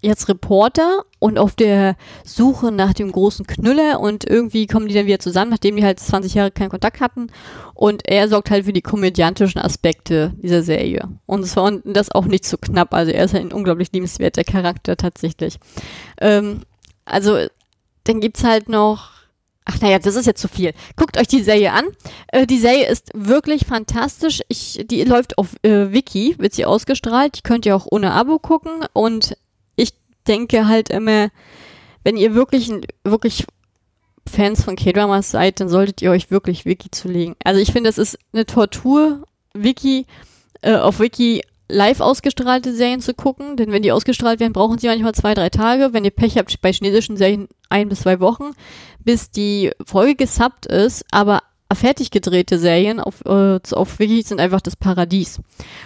jetzt Reporter und auf der Suche nach dem großen Knüller und irgendwie kommen die dann wieder zusammen, nachdem die halt 20 Jahre keinen Kontakt hatten und er sorgt halt für die komödiantischen Aspekte dieser Serie und es war das auch nicht zu so knapp, also er ist ein unglaublich liebenswerter Charakter tatsächlich. Ähm, also dann gibt's halt noch Ach naja, das ist jetzt zu viel. Guckt euch die Serie an. Äh, die Serie ist wirklich fantastisch. Ich, die läuft auf äh, Wiki, wird sie ausgestrahlt. Die könnt ihr auch ohne Abo gucken. Und denke halt immer, wenn ihr wirklich, wirklich Fans von K-Dramas seid, dann solltet ihr euch wirklich Wiki zulegen. Also ich finde, das ist eine Tortur, Wiki, äh, auf Wiki live ausgestrahlte Serien zu gucken, denn wenn die ausgestrahlt werden, brauchen sie manchmal zwei, drei Tage. Wenn ihr Pech habt, bei chinesischen Serien ein bis zwei Wochen, bis die Folge gesubbt ist, aber fertig gedrehte Serien auf, äh, auf Wiki sind einfach das Paradies.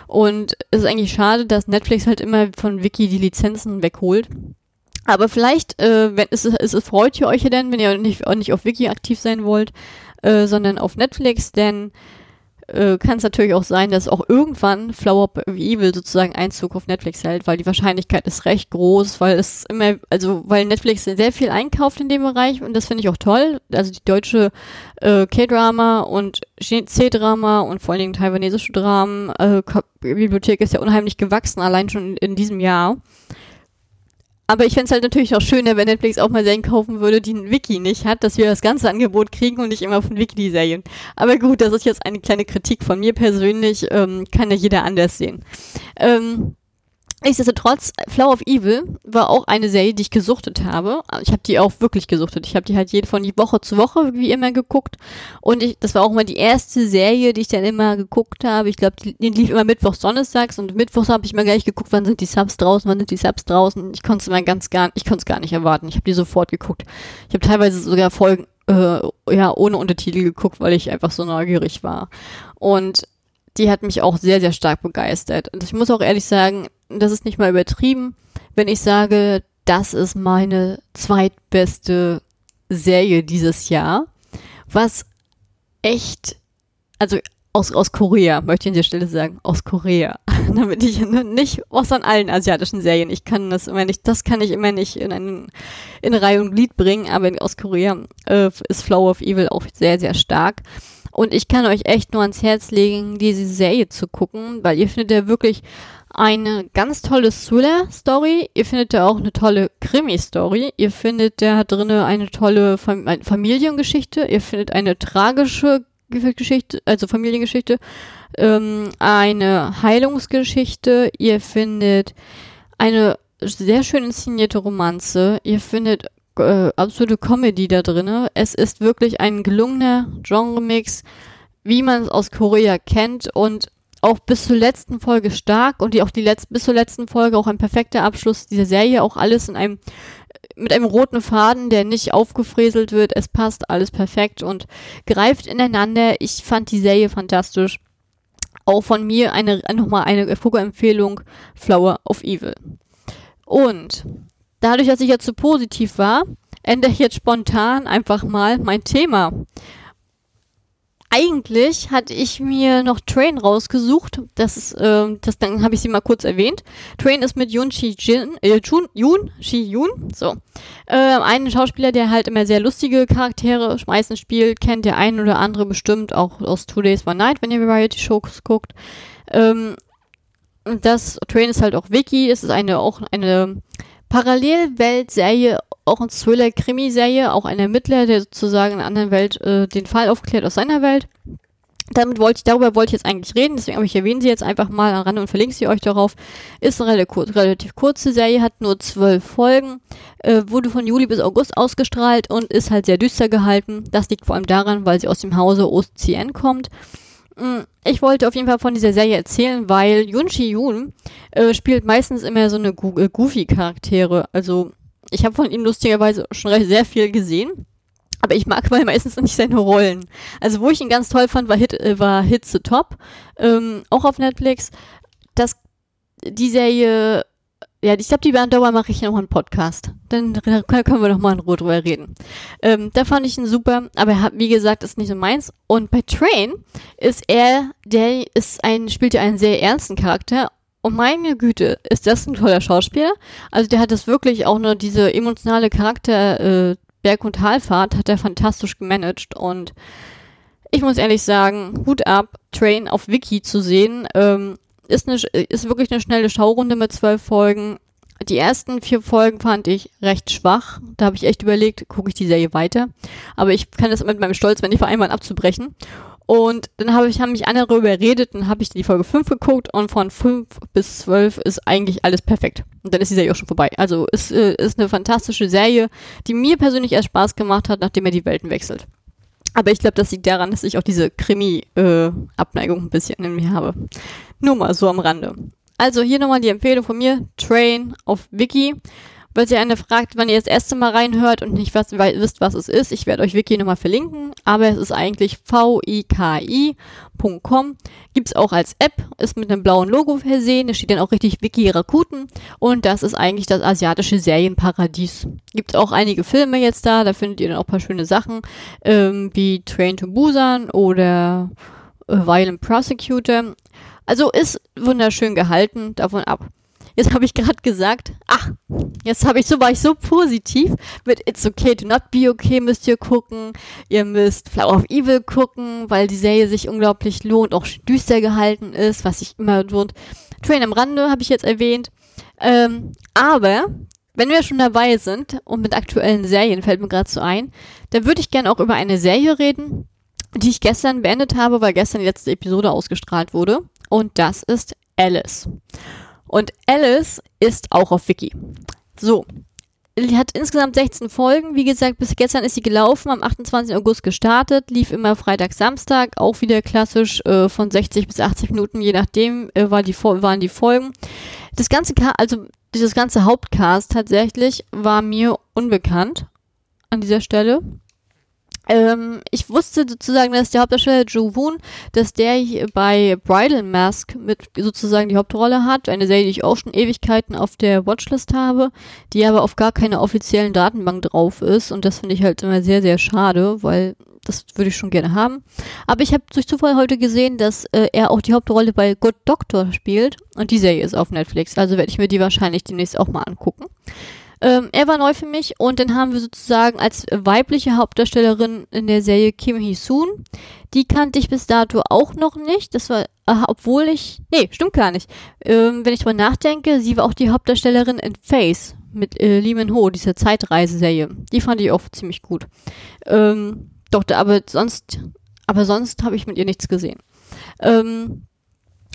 Und es ist eigentlich schade, dass Netflix halt immer von Wiki die Lizenzen wegholt. Aber vielleicht, äh, wenn es, es, es freut ihr euch ja denn, wenn ihr nicht, auch nicht auf Wiki aktiv sein wollt, äh, sondern auf Netflix, denn äh, kann es natürlich auch sein, dass auch irgendwann Flower of Evil sozusagen Einzug auf Netflix hält, weil die Wahrscheinlichkeit ist recht groß, weil es immer, also weil Netflix sehr viel einkauft in dem Bereich und das finde ich auch toll. Also die deutsche äh, K-Drama und C-Drama und vor allen Dingen taiwanesische Dramen äh, Bibliothek ist ja unheimlich gewachsen, allein schon in, in diesem Jahr. Aber ich fände es halt natürlich auch schöner, wenn Netflix auch mal Serien kaufen würde, die ein Wiki nicht hat, dass wir das ganze Angebot kriegen und nicht immer von Wiki die Serien. Aber gut, das ist jetzt eine kleine Kritik von mir persönlich, ähm, kann ja jeder anders sehen. Ähm, Nichtsdestotrotz, Flower of Evil war auch eine Serie, die ich gesuchtet habe. Ich habe die auch wirklich gesuchtet. Ich habe die halt jede von Woche zu Woche wie immer geguckt. Und ich, das war auch mal die erste Serie, die ich dann immer geguckt habe. Ich glaube, die, die, lief immer Mittwochs, Donnerstags und Mittwochs habe ich mal gleich geguckt, wann sind die Subs draußen, wann sind die Subs draußen. Ich konnte es immer ganz gar, ich gar nicht erwarten. Ich habe die sofort geguckt. Ich habe teilweise sogar Folgen äh, ja ohne Untertitel geguckt, weil ich einfach so neugierig war. Und die hat mich auch sehr, sehr stark begeistert. Und ich muss auch ehrlich sagen, das ist nicht mal übertrieben, wenn ich sage, das ist meine zweitbeste Serie dieses Jahr, was echt, also aus, aus Korea, möchte ich an der Stelle sagen, aus Korea. Damit ich nicht was an allen asiatischen Serien, ich kann das immer nicht, das kann ich immer nicht in, einen, in Reihe und Glied bringen, aber aus Korea äh, ist Flow of Evil auch sehr, sehr stark. Und ich kann euch echt nur ans Herz legen, diese Serie zu gucken, weil ihr findet ja wirklich eine ganz tolle Thriller-Story. Ihr findet da auch eine tolle Krimi-Story. Ihr findet da drinnen eine tolle Fam Familiengeschichte. Ihr findet eine tragische Geschichte, also Familiengeschichte, ähm, eine Heilungsgeschichte. Ihr findet eine sehr schön inszenierte Romanze. Ihr findet äh, absolute Comedy da drin. Es ist wirklich ein gelungener Genre-Mix, wie man es aus Korea kennt und auch bis zur letzten Folge stark und die auch die letzte, bis zur letzten Folge auch ein perfekter Abschluss dieser Serie, auch alles in einem mit einem roten Faden, der nicht aufgefräselt wird. Es passt alles perfekt und greift ineinander. Ich fand die Serie fantastisch. Auch von mir eine nochmal eine Guckerempfehlung Flower of Evil. Und dadurch, dass ich jetzt so positiv war, ändere ich jetzt spontan einfach mal mein Thema. Eigentlich hatte ich mir noch Train rausgesucht. Das ist, äh, das dann habe ich sie mal kurz erwähnt. Train ist mit Yoon Shi Jin, äh, Chun, Yoon Shi Yoon, so äh, einen Schauspieler, der halt immer sehr lustige Charaktere meistens spielt, kennt der ein oder andere bestimmt auch aus Two Days One Night, wenn ihr Variety Shows guckt. Ähm, das Train ist halt auch Wiki. Es ist eine auch eine Parallelweltserie auch ein Thriller-Krimi-Serie, auch ein Ermittler, der sozusagen in einer anderen Welt äh, den Fall aufklärt aus seiner Welt. Damit wollte ich, darüber wollte ich jetzt eigentlich reden, deswegen habe ich erwähne sie jetzt einfach mal an und verlinke sie euch darauf. Ist eine relativ, kurze Serie, hat nur zwölf Folgen, äh, wurde von Juli bis August ausgestrahlt und ist halt sehr düster gehalten. Das liegt vor allem daran, weil sie aus dem Hause OCN kommt. Mm, ich wollte auf jeden Fall von dieser Serie erzählen, weil Yun Shi Yoon äh, spielt meistens immer so eine äh, Goofy-Charaktere. Also ich habe von ihm lustigerweise schon sehr viel gesehen. Aber ich mag mal meistens nicht seine Rollen. Also wo ich ihn ganz toll fand, war Hit, äh, war Hit the Top, ähm, auch auf Netflix. Das, die Serie, ja, ich glaube, die Dauer mache ich noch einen Podcast. Dann, dann können wir noch mal in Ruhe drüber reden. Ähm, da fand ich ihn super, aber er hat, wie gesagt, ist nicht so meins. Und bei Train ist er, der ist ein, spielt ja einen sehr ernsten Charakter und meine Güte, ist das ein toller Schauspieler. Also der hat das wirklich auch nur diese emotionale Charakter äh, Berg- und Talfahrt hat er fantastisch gemanagt und ich muss ehrlich sagen, Hut ab, Train auf Wiki zu sehen, ähm, ist, eine, ist wirklich eine schnelle Schaurunde mit zwölf Folgen. Die ersten vier Folgen fand ich recht schwach. Da habe ich echt überlegt, gucke ich die Serie weiter. Aber ich kann das mit meinem Stolz, wenn ich vereinbaren, abzubrechen. Und dann habe ich, haben mich andere überredet, dann habe ich die Folge 5 geguckt und von 5 bis 12 ist eigentlich alles perfekt. Und dann ist die Serie auch schon vorbei. Also es äh, ist eine fantastische Serie, die mir persönlich erst Spaß gemacht hat, nachdem er die Welten wechselt. Aber ich glaube, das liegt daran, dass ich auch diese Krimi-Abneigung äh, ein bisschen in mir habe. Nur mal so am Rande. Also hier nochmal die Empfehlung von mir, Train auf Wiki. Weil sie eine fragt, wann ihr das erste Mal reinhört und nicht was, wisst, was es ist, ich werde euch Wiki nochmal verlinken, aber es ist eigentlich viki.com. Gibt es auch als App, ist mit einem blauen Logo versehen, da steht dann auch richtig Wiki Rakuten und das ist eigentlich das asiatische Serienparadies. Gibt auch einige Filme jetzt da, da findet ihr dann auch paar schöne Sachen, ähm, wie Train to Busan oder äh, Violent Prosecutor. Also ist wunderschön gehalten, davon ab. Jetzt habe ich gerade gesagt, ach, jetzt habe ich so, war ich so positiv mit It's Okay to Not Be Okay müsst ihr gucken. Ihr müsst Flower of Evil gucken, weil die Serie sich unglaublich lohnt, auch düster gehalten ist, was sich immer lohnt. Train am Rande habe ich jetzt erwähnt. Ähm, aber wenn wir schon dabei sind und mit aktuellen Serien fällt mir gerade so ein, dann würde ich gerne auch über eine Serie reden, die ich gestern beendet habe, weil gestern die letzte Episode ausgestrahlt wurde. Und das ist Alice. Und Alice ist auch auf Wiki. So. Die hat insgesamt 16 Folgen. Wie gesagt, bis gestern ist sie gelaufen, am 28. August gestartet, lief immer Freitag, Samstag, auch wieder klassisch äh, von 60 bis 80 Minuten, je nachdem äh, war die, waren die Folgen. Das ganze, also dieses ganze Hauptcast tatsächlich war mir unbekannt an dieser Stelle. Ähm, ich wusste sozusagen, dass der Hauptdarsteller Joe Woon, dass der bei Bridal Mask mit sozusagen die Hauptrolle hat. Eine Serie, die ich auch schon Ewigkeiten auf der Watchlist habe, die aber auf gar keiner offiziellen Datenbank drauf ist. Und das finde ich halt immer sehr, sehr schade, weil das würde ich schon gerne haben. Aber ich habe durch Zufall heute gesehen, dass äh, er auch die Hauptrolle bei Good Doctor spielt. Und die Serie ist auf Netflix. Also werde ich mir die wahrscheinlich demnächst auch mal angucken. Ähm, er war neu für mich und dann haben wir sozusagen als weibliche Hauptdarstellerin in der Serie Kim Hee-soon. Die kannte ich bis dato auch noch nicht. Das war, äh, obwohl ich, nee, stimmt gar nicht. Ähm, wenn ich drüber nachdenke, sie war auch die Hauptdarstellerin in Face mit äh, Lee Min-ho, dieser Zeitreiseserie. Die fand ich auch ziemlich gut. Ähm, doch, aber sonst, aber sonst habe ich mit ihr nichts gesehen. Ähm,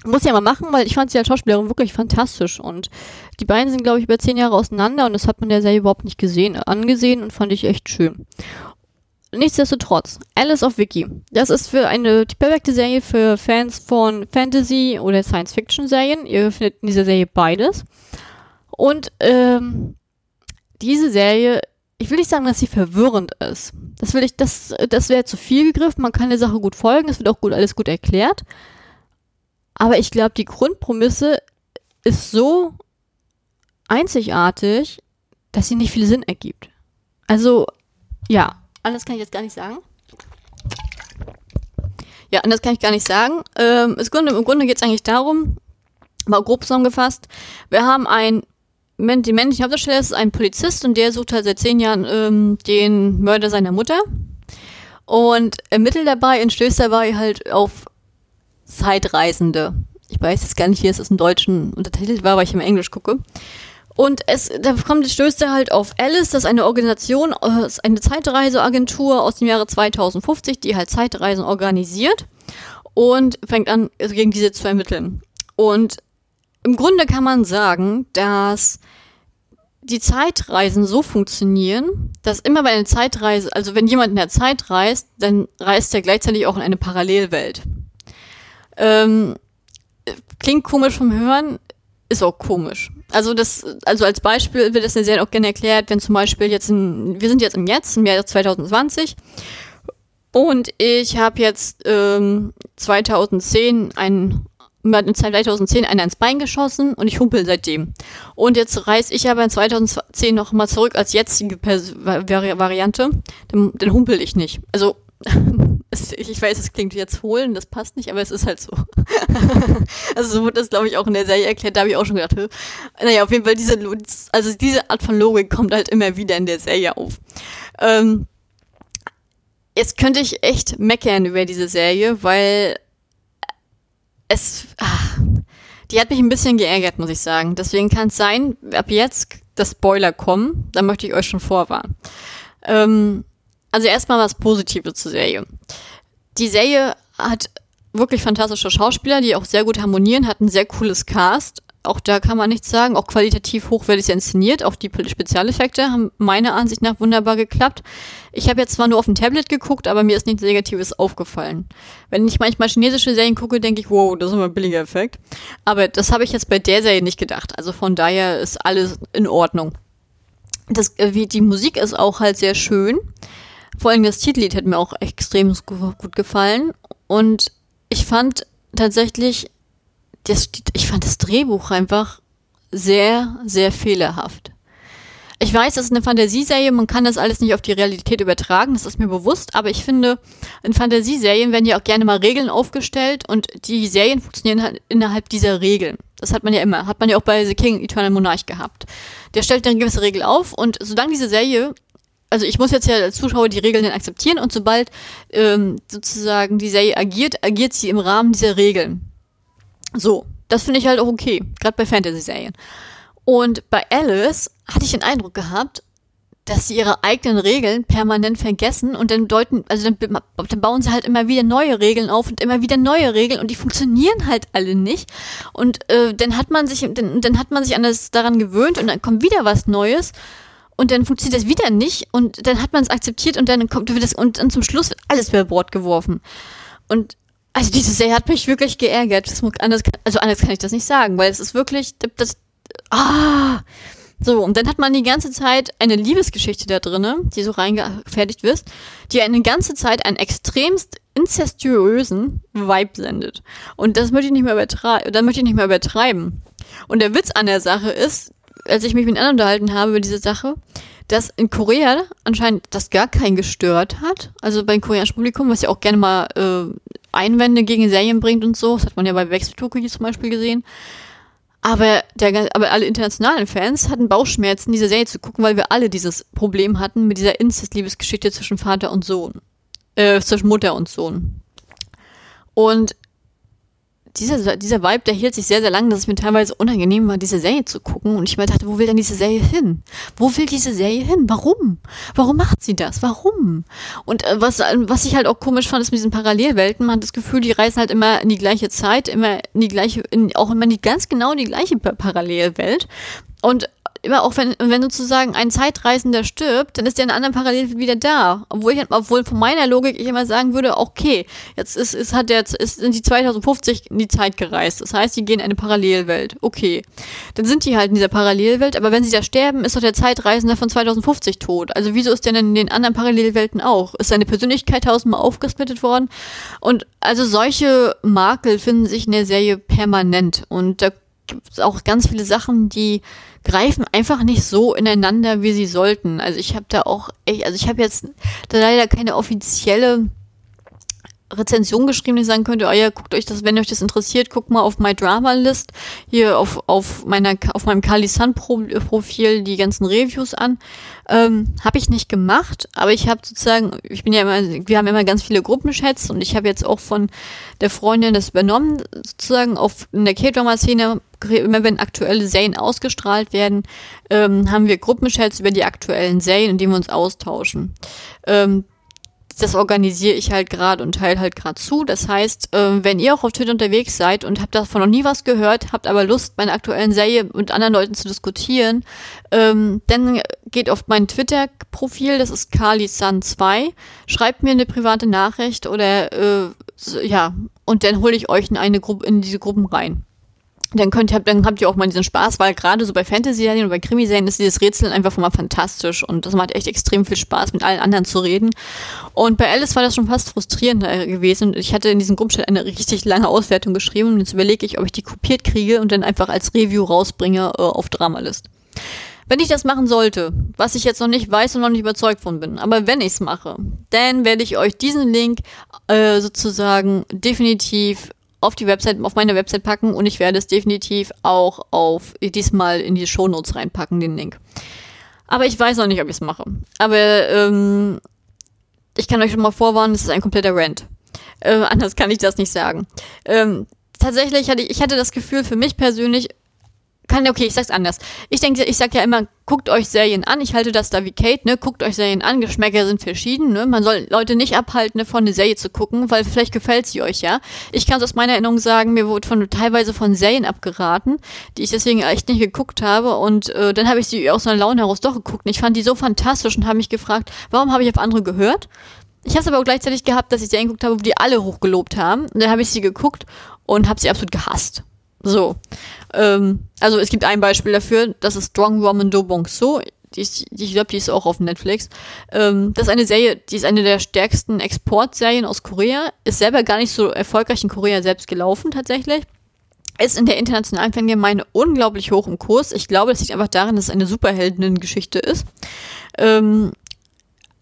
muss ja mal machen, weil ich fand sie als Schauspielerin wirklich fantastisch und die beiden sind, glaube ich, über zehn Jahre auseinander und das hat man der Serie überhaupt nicht gesehen, angesehen und fand ich echt schön. Nichtsdestotrotz, Alice of Wiki. Das ist für eine die perfekte Serie für Fans von Fantasy oder Science-Fiction-Serien. Ihr findet in dieser Serie beides. Und ähm, diese Serie, ich will nicht sagen, dass sie verwirrend ist. Das will ich, das, das wäre zu viel gegriffen. Man kann der Sache gut folgen, es wird auch gut alles gut erklärt. Aber ich glaube, die Grundprämisse ist so einzigartig, dass sie nicht viel Sinn ergibt. Also, ja, alles kann ich jetzt gar nicht sagen. Ja, und das kann ich gar nicht sagen. Ähm, Grunde, im Grunde geht es eigentlich darum, mal grob zusammengefasst, wir haben ein die männliche Hauptdarsteller ist ein Polizist und der sucht halt seit zehn Jahren ähm, den Mörder seiner Mutter und ermittelt dabei und stößt dabei halt auf Zeitreisende. Ich weiß jetzt gar nicht, wie es im Deutschen untertitelt war, weil ich im Englisch gucke. Und es, da kommt, stößt er halt auf Alice, das ist eine Organisation, äh, eine Zeitreiseagentur aus dem Jahre 2050, die halt Zeitreisen organisiert und fängt an, also gegen diese zu ermitteln. Und im Grunde kann man sagen, dass die Zeitreisen so funktionieren, dass immer bei einer Zeitreise, also wenn jemand in der Zeit reist, dann reist er gleichzeitig auch in eine Parallelwelt. Ähm, klingt komisch vom Hören, ist auch komisch. Also das, also als Beispiel wird das ja sehr auch gerne erklärt, wenn zum Beispiel jetzt in, wir sind jetzt im Jetzt, im Jahr 2020 und ich habe jetzt ähm, 2010 ein mir hat in 2010 einer ins Bein geschossen und ich humpel seitdem. Und jetzt reise ich aber in 2010 noch mal zurück als jetzige Pers Vari Variante, dann, dann humpel ich nicht. Also ich weiß, es klingt jetzt holen, das passt nicht, aber es ist halt so. also so wird das, glaube ich, auch in der Serie erklärt, da habe ich auch schon gedacht, Hö. naja, auf jeden Fall diese, also diese Art von Logik kommt halt immer wieder in der Serie auf. Ähm, jetzt könnte ich echt meckern über diese Serie, weil es, ach, die hat mich ein bisschen geärgert, muss ich sagen. Deswegen kann es sein, ab jetzt das Spoiler kommen, da möchte ich euch schon vorwarnen. Ähm, also erstmal was Positives zur Serie. Die Serie hat wirklich fantastische Schauspieler, die auch sehr gut harmonieren, hat ein sehr cooles Cast. Auch da kann man nichts sagen, auch qualitativ hochwertig inszeniert. Auch die Spezialeffekte haben meiner Ansicht nach wunderbar geklappt. Ich habe jetzt zwar nur auf dem Tablet geguckt, aber mir ist nichts Negatives aufgefallen. Wenn ich manchmal chinesische Serien gucke, denke ich, wow, das ist immer ein billiger Effekt. Aber das habe ich jetzt bei der Serie nicht gedacht. Also von daher ist alles in Ordnung. Das, äh, die Musik ist auch halt sehr schön. Vor allem das Titellied hat mir auch extrem gut gefallen. Und ich fand tatsächlich, das, ich fand das Drehbuch einfach sehr, sehr fehlerhaft. Ich weiß, das ist eine Fantasieserie, man kann das alles nicht auf die Realität übertragen, das ist mir bewusst, aber ich finde, in Fantasieserien werden ja auch gerne mal Regeln aufgestellt und die Serien funktionieren halt innerhalb dieser Regeln. Das hat man ja immer, hat man ja auch bei The King Eternal Monarch gehabt. Der stellt eine gewisse Regel auf und solange diese Serie also ich muss jetzt ja als Zuschauer die Regeln dann akzeptieren und sobald ähm, sozusagen die Serie agiert, agiert sie im Rahmen dieser Regeln. So, das finde ich halt auch okay, gerade bei Fantasy-Serien. Und bei Alice hatte ich den Eindruck gehabt, dass sie ihre eigenen Regeln permanent vergessen und dann deuten, also dann, dann, bauen sie halt immer wieder neue Regeln auf und immer wieder neue Regeln und die funktionieren halt alle nicht. Und äh, dann hat man sich, dann, dann hat man sich an das daran gewöhnt und dann kommt wieder was Neues und dann funktioniert das wieder nicht und dann hat man es akzeptiert und dann kommt das und dann zum Schluss wird alles über Bord geworfen. Und also diese Serie hat mich wirklich geärgert. Das anders, also anders kann ich das nicht sagen, weil es ist wirklich das ah so, und dann hat man die ganze Zeit eine Liebesgeschichte da drinne, die so reingefertigt wird, die eine ganze Zeit einen extremst incestuösen Vibe sendet. Und das möchte ich nicht mehr übertreiben, möchte ich nicht mehr übertreiben. Und der Witz an der Sache ist, als ich mich mit anderen unterhalten habe über diese Sache, dass in Korea anscheinend das gar keinen gestört hat. Also beim koreanischen Publikum, was ja auch gerne mal äh, Einwände gegen Serien bringt und so. Das hat man ja bei Wechseltoki zum Beispiel gesehen. Aber, der, aber alle internationalen Fans hatten Bauchschmerzen, diese Serie zu gucken, weil wir alle dieses Problem hatten mit dieser Inzest-Liebesgeschichte zwischen Vater und Sohn. Äh, zwischen Mutter und Sohn. Und dieser, dieser Vibe, der hielt sich sehr, sehr lang, dass es mir teilweise unangenehm war, diese Serie zu gucken. Und ich mir dachte, wo will denn diese Serie hin? Wo will diese Serie hin? Warum? Warum macht sie das? Warum? Und äh, was, was ich halt auch komisch fand, ist mit diesen Parallelwelten. Man hat das Gefühl, die reisen halt immer in die gleiche Zeit, immer in die gleiche, in, auch immer in die ganz genau in die gleiche Parallelwelt. Und immer auch wenn, wenn sozusagen ein Zeitreisender stirbt, dann ist der in einer anderen Parallel wieder da. Obwohl ich, obwohl von meiner Logik ich immer sagen würde, okay, jetzt ist, ist, hat der, ist, sind die 2050 in die Zeit gereist. Das heißt, die gehen in eine Parallelwelt. Okay. Dann sind die halt in dieser Parallelwelt, aber wenn sie da sterben, ist doch der Zeitreisende von 2050 tot. Also wieso ist der denn in den anderen Parallelwelten auch? Ist seine Persönlichkeit tausendmal aufgesplittet worden? Und also solche Makel finden sich in der Serie permanent. Und da gibt es auch ganz viele Sachen, die greifen einfach nicht so ineinander, wie sie sollten. Also ich habe da auch echt, also ich habe jetzt leider keine offizielle Rezension geschrieben, die sagen könnte, oh ja, guckt euch das, wenn euch das interessiert, guckt mal auf My Drama List, hier auf, auf meiner, auf meinem Kali Sun Profil die ganzen Reviews an. Ähm, habe ich nicht gemacht, aber ich habe sozusagen, ich bin ja immer, wir haben immer ganz viele Gruppenchats und ich habe jetzt auch von der Freundin das übernommen, sozusagen auf in der K-Drama-Szene, immer wenn aktuelle Serien ausgestrahlt werden, ähm, haben wir Gruppenchats über die aktuellen Serien, in denen wir uns austauschen. Ähm, das organisiere ich halt gerade und teile halt gerade zu. Das heißt, äh, wenn ihr auch auf Twitter unterwegs seid und habt davon noch nie was gehört, habt aber Lust, meine aktuellen Serie mit anderen Leuten zu diskutieren, ähm, dann geht auf mein Twitter-Profil, das ist kalisan2, schreibt mir eine private Nachricht oder äh, ja, und dann hole ich euch in eine Gruppe, in diese Gruppen rein dann könnt ihr, dann habt ihr auch mal diesen Spaß, weil gerade so bei Fantasy-Serien und bei Krimiserien ist dieses Rätseln einfach mal fantastisch und das macht echt extrem viel Spaß, mit allen anderen zu reden. Und bei Alice war das schon fast frustrierend gewesen. Ich hatte in diesem Gruppenchat eine richtig lange Auswertung geschrieben und jetzt überlege ich, ob ich die kopiert kriege und dann einfach als Review rausbringe äh, auf Dramalist. Wenn ich das machen sollte, was ich jetzt noch nicht weiß und noch nicht überzeugt von bin, aber wenn ich es mache, dann werde ich euch diesen Link äh, sozusagen definitiv auf die Website, auf meine Website packen und ich werde es definitiv auch auf diesmal in die Shownotes reinpacken, den Link. Aber ich weiß noch nicht, ob ich es mache. Aber ähm, ich kann euch schon mal vorwarnen, es ist ein kompletter Rant. Äh, anders kann ich das nicht sagen. Ähm, tatsächlich hatte ich, ich hatte das Gefühl für mich persönlich, kann, okay, ich sag's anders. Ich denke, ich sag ja immer, guckt euch Serien an. Ich halte das da wie Kate, ne? Guckt euch Serien an. Geschmäcker sind verschieden, ne? Man soll Leute nicht abhalten, ne, von eine Serie zu gucken, weil vielleicht gefällt sie euch, ja. Ich kann aus meiner Erinnerung sagen, mir wurde von, teilweise von Serien abgeraten, die ich deswegen echt nicht geguckt habe. Und äh, dann habe ich sie aus einer Laune heraus doch geguckt. Und ich fand die so fantastisch und habe mich gefragt, warum habe ich auf andere gehört? Ich habe es aber auch gleichzeitig gehabt, dass ich Serien geguckt habe, wo die alle hochgelobt haben. Und dann habe ich sie geguckt und habe sie absolut gehasst. So. Ähm, also es gibt ein Beispiel dafür, das ist Strong Woman Do Bong So. Die ist, ich glaube, die ist auch auf Netflix. Ähm, das ist eine Serie, die ist eine der stärksten Exportserien aus Korea. Ist selber gar nicht so erfolgreich in Korea selbst gelaufen, tatsächlich. Ist in der internationalen Fangemeinde unglaublich hoch im Kurs. Ich glaube, das liegt einfach daran, dass es eine Superheldinnen-Geschichte ist. Ähm,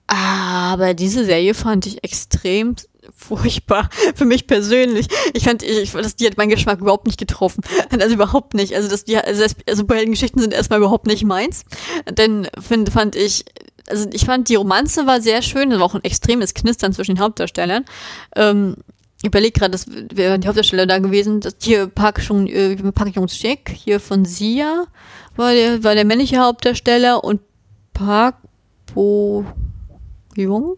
aber diese Serie fand ich extrem furchtbar für mich persönlich. Ich fand, ich, das, die hat meinen Geschmack überhaupt nicht getroffen. Also überhaupt nicht. Also das, die, also Superheldengeschichten sind erstmal überhaupt nicht meins. Denn find, fand ich, also ich fand die Romanze war sehr schön, das war auch ein extremes Knistern zwischen den Hauptdarstellern. Ähm, ich überlege gerade, das wäre die Hauptdarsteller da gewesen. Das hier Park Jung, äh, Park Jung Sik, hier von Sia war der, war der männliche Hauptdarsteller und Park Bo Jung,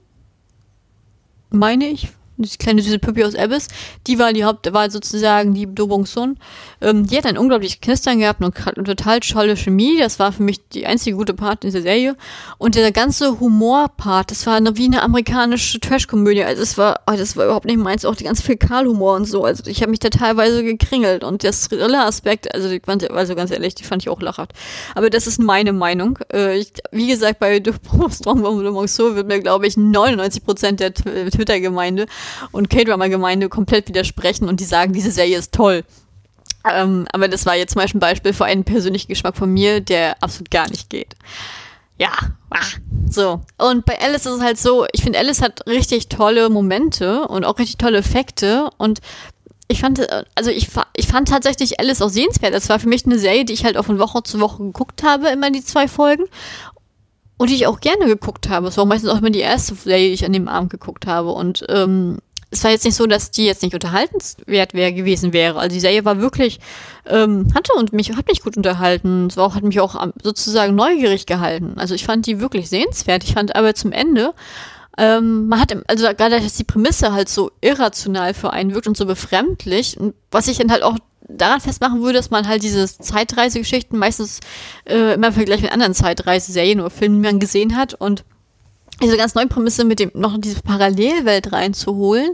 meine ich, die kleine süße Püppi aus Abyss, die war die Haupt, war sozusagen die Do Bong Sun. Ähm, die hat ein unglaublich Knistern gehabt und, total tolle Chemie. Das war für mich die einzige gute Part in dieser Serie. Und der ganze Humor-Part, das war eine, wie eine amerikanische Trash-Komödie. Also es war, oh, das war überhaupt nicht meins. Auch die ganze Fäkalhumor und so. Also ich habe mich da teilweise gekringelt. Und der Thriller-Aspekt, also, also ganz ehrlich, die fand ich auch lachhaft. Aber das ist meine Meinung. Äh, ich, wie gesagt, bei Strong Woman So wird mir, glaube ich, 99% der Twitter-Gemeinde und K-Drama-Gemeinde komplett widersprechen und die sagen, diese Serie ist toll. Ähm, aber das war jetzt zum Beispiel ein Beispiel für einen persönlichen Geschmack von mir, der absolut gar nicht geht. Ja, so. Und bei Alice ist es halt so, ich finde, Alice hat richtig tolle Momente und auch richtig tolle Effekte und ich fand, also ich, ich fand tatsächlich Alice auch sehenswert. Das war für mich eine Serie, die ich halt auch von Woche zu Woche geguckt habe, immer die zwei Folgen. Und die ich auch gerne geguckt habe. Es war meistens auch immer die erste Serie, die ich an dem Abend geguckt habe. Und ähm, es war jetzt nicht so, dass die jetzt nicht unterhaltenswert wär, gewesen wäre. Also die Serie war wirklich, ähm, hatte und mich, hat mich gut unterhalten. Es war auch, hat mich auch sozusagen neugierig gehalten. Also ich fand die wirklich sehenswert. Ich fand aber zum Ende, ähm, man hat, also gerade, dass die Prämisse halt so irrational für einen wirkt und so befremdlich, was ich dann halt auch daran festmachen würde, dass man halt diese Zeitreisegeschichten meistens äh, immer im Vergleich mit anderen Zeitreiseserien oder Filmen, die man gesehen hat und diese ganz neue Prämisse mit dem noch diese Parallelwelt reinzuholen,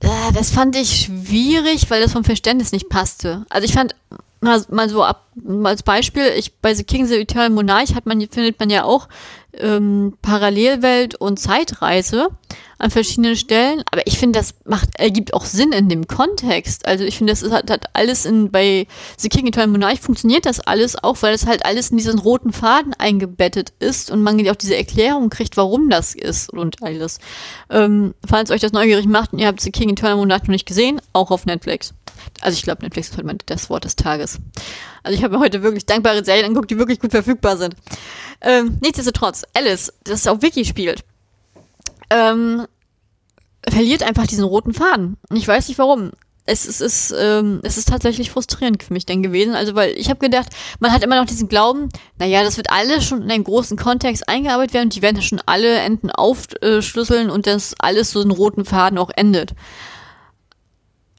äh, das fand ich schwierig, weil das vom Verständnis nicht passte. Also ich fand mal, mal so ab als Beispiel, ich bei The King the Eternal Monarch hat man, findet man ja auch ähm, Parallelwelt und Zeitreise an verschiedenen Stellen. Aber ich finde, das macht, ergibt auch Sinn in dem Kontext. Also ich finde, das ist, hat, hat alles in, bei The King Eternal Monarch funktioniert das alles auch, weil das halt alles in diesen roten Faden eingebettet ist und man auch diese Erklärung kriegt, warum das ist und alles. Ähm, falls euch das neugierig macht und ihr habt The King Eternal Monarch noch nicht gesehen, auch auf Netflix. Also ich glaube, Netflix ist heute mal das Wort des Tages. Also ich habe mir heute wirklich dankbare Serien angeguckt, die wirklich gut verfügbar sind. Ähm, nichtsdestotrotz, Alice, das auf Wiki spielt, ähm, verliert einfach diesen roten Faden. Und ich weiß nicht warum. Es, es, ist, ähm, es ist tatsächlich frustrierend für mich dann gewesen. Also, weil ich habe gedacht, man hat immer noch diesen Glauben, naja, das wird alles schon in einen großen Kontext eingearbeitet werden und die werden schon alle Enden aufschlüsseln und dass alles so einen roten Faden auch endet.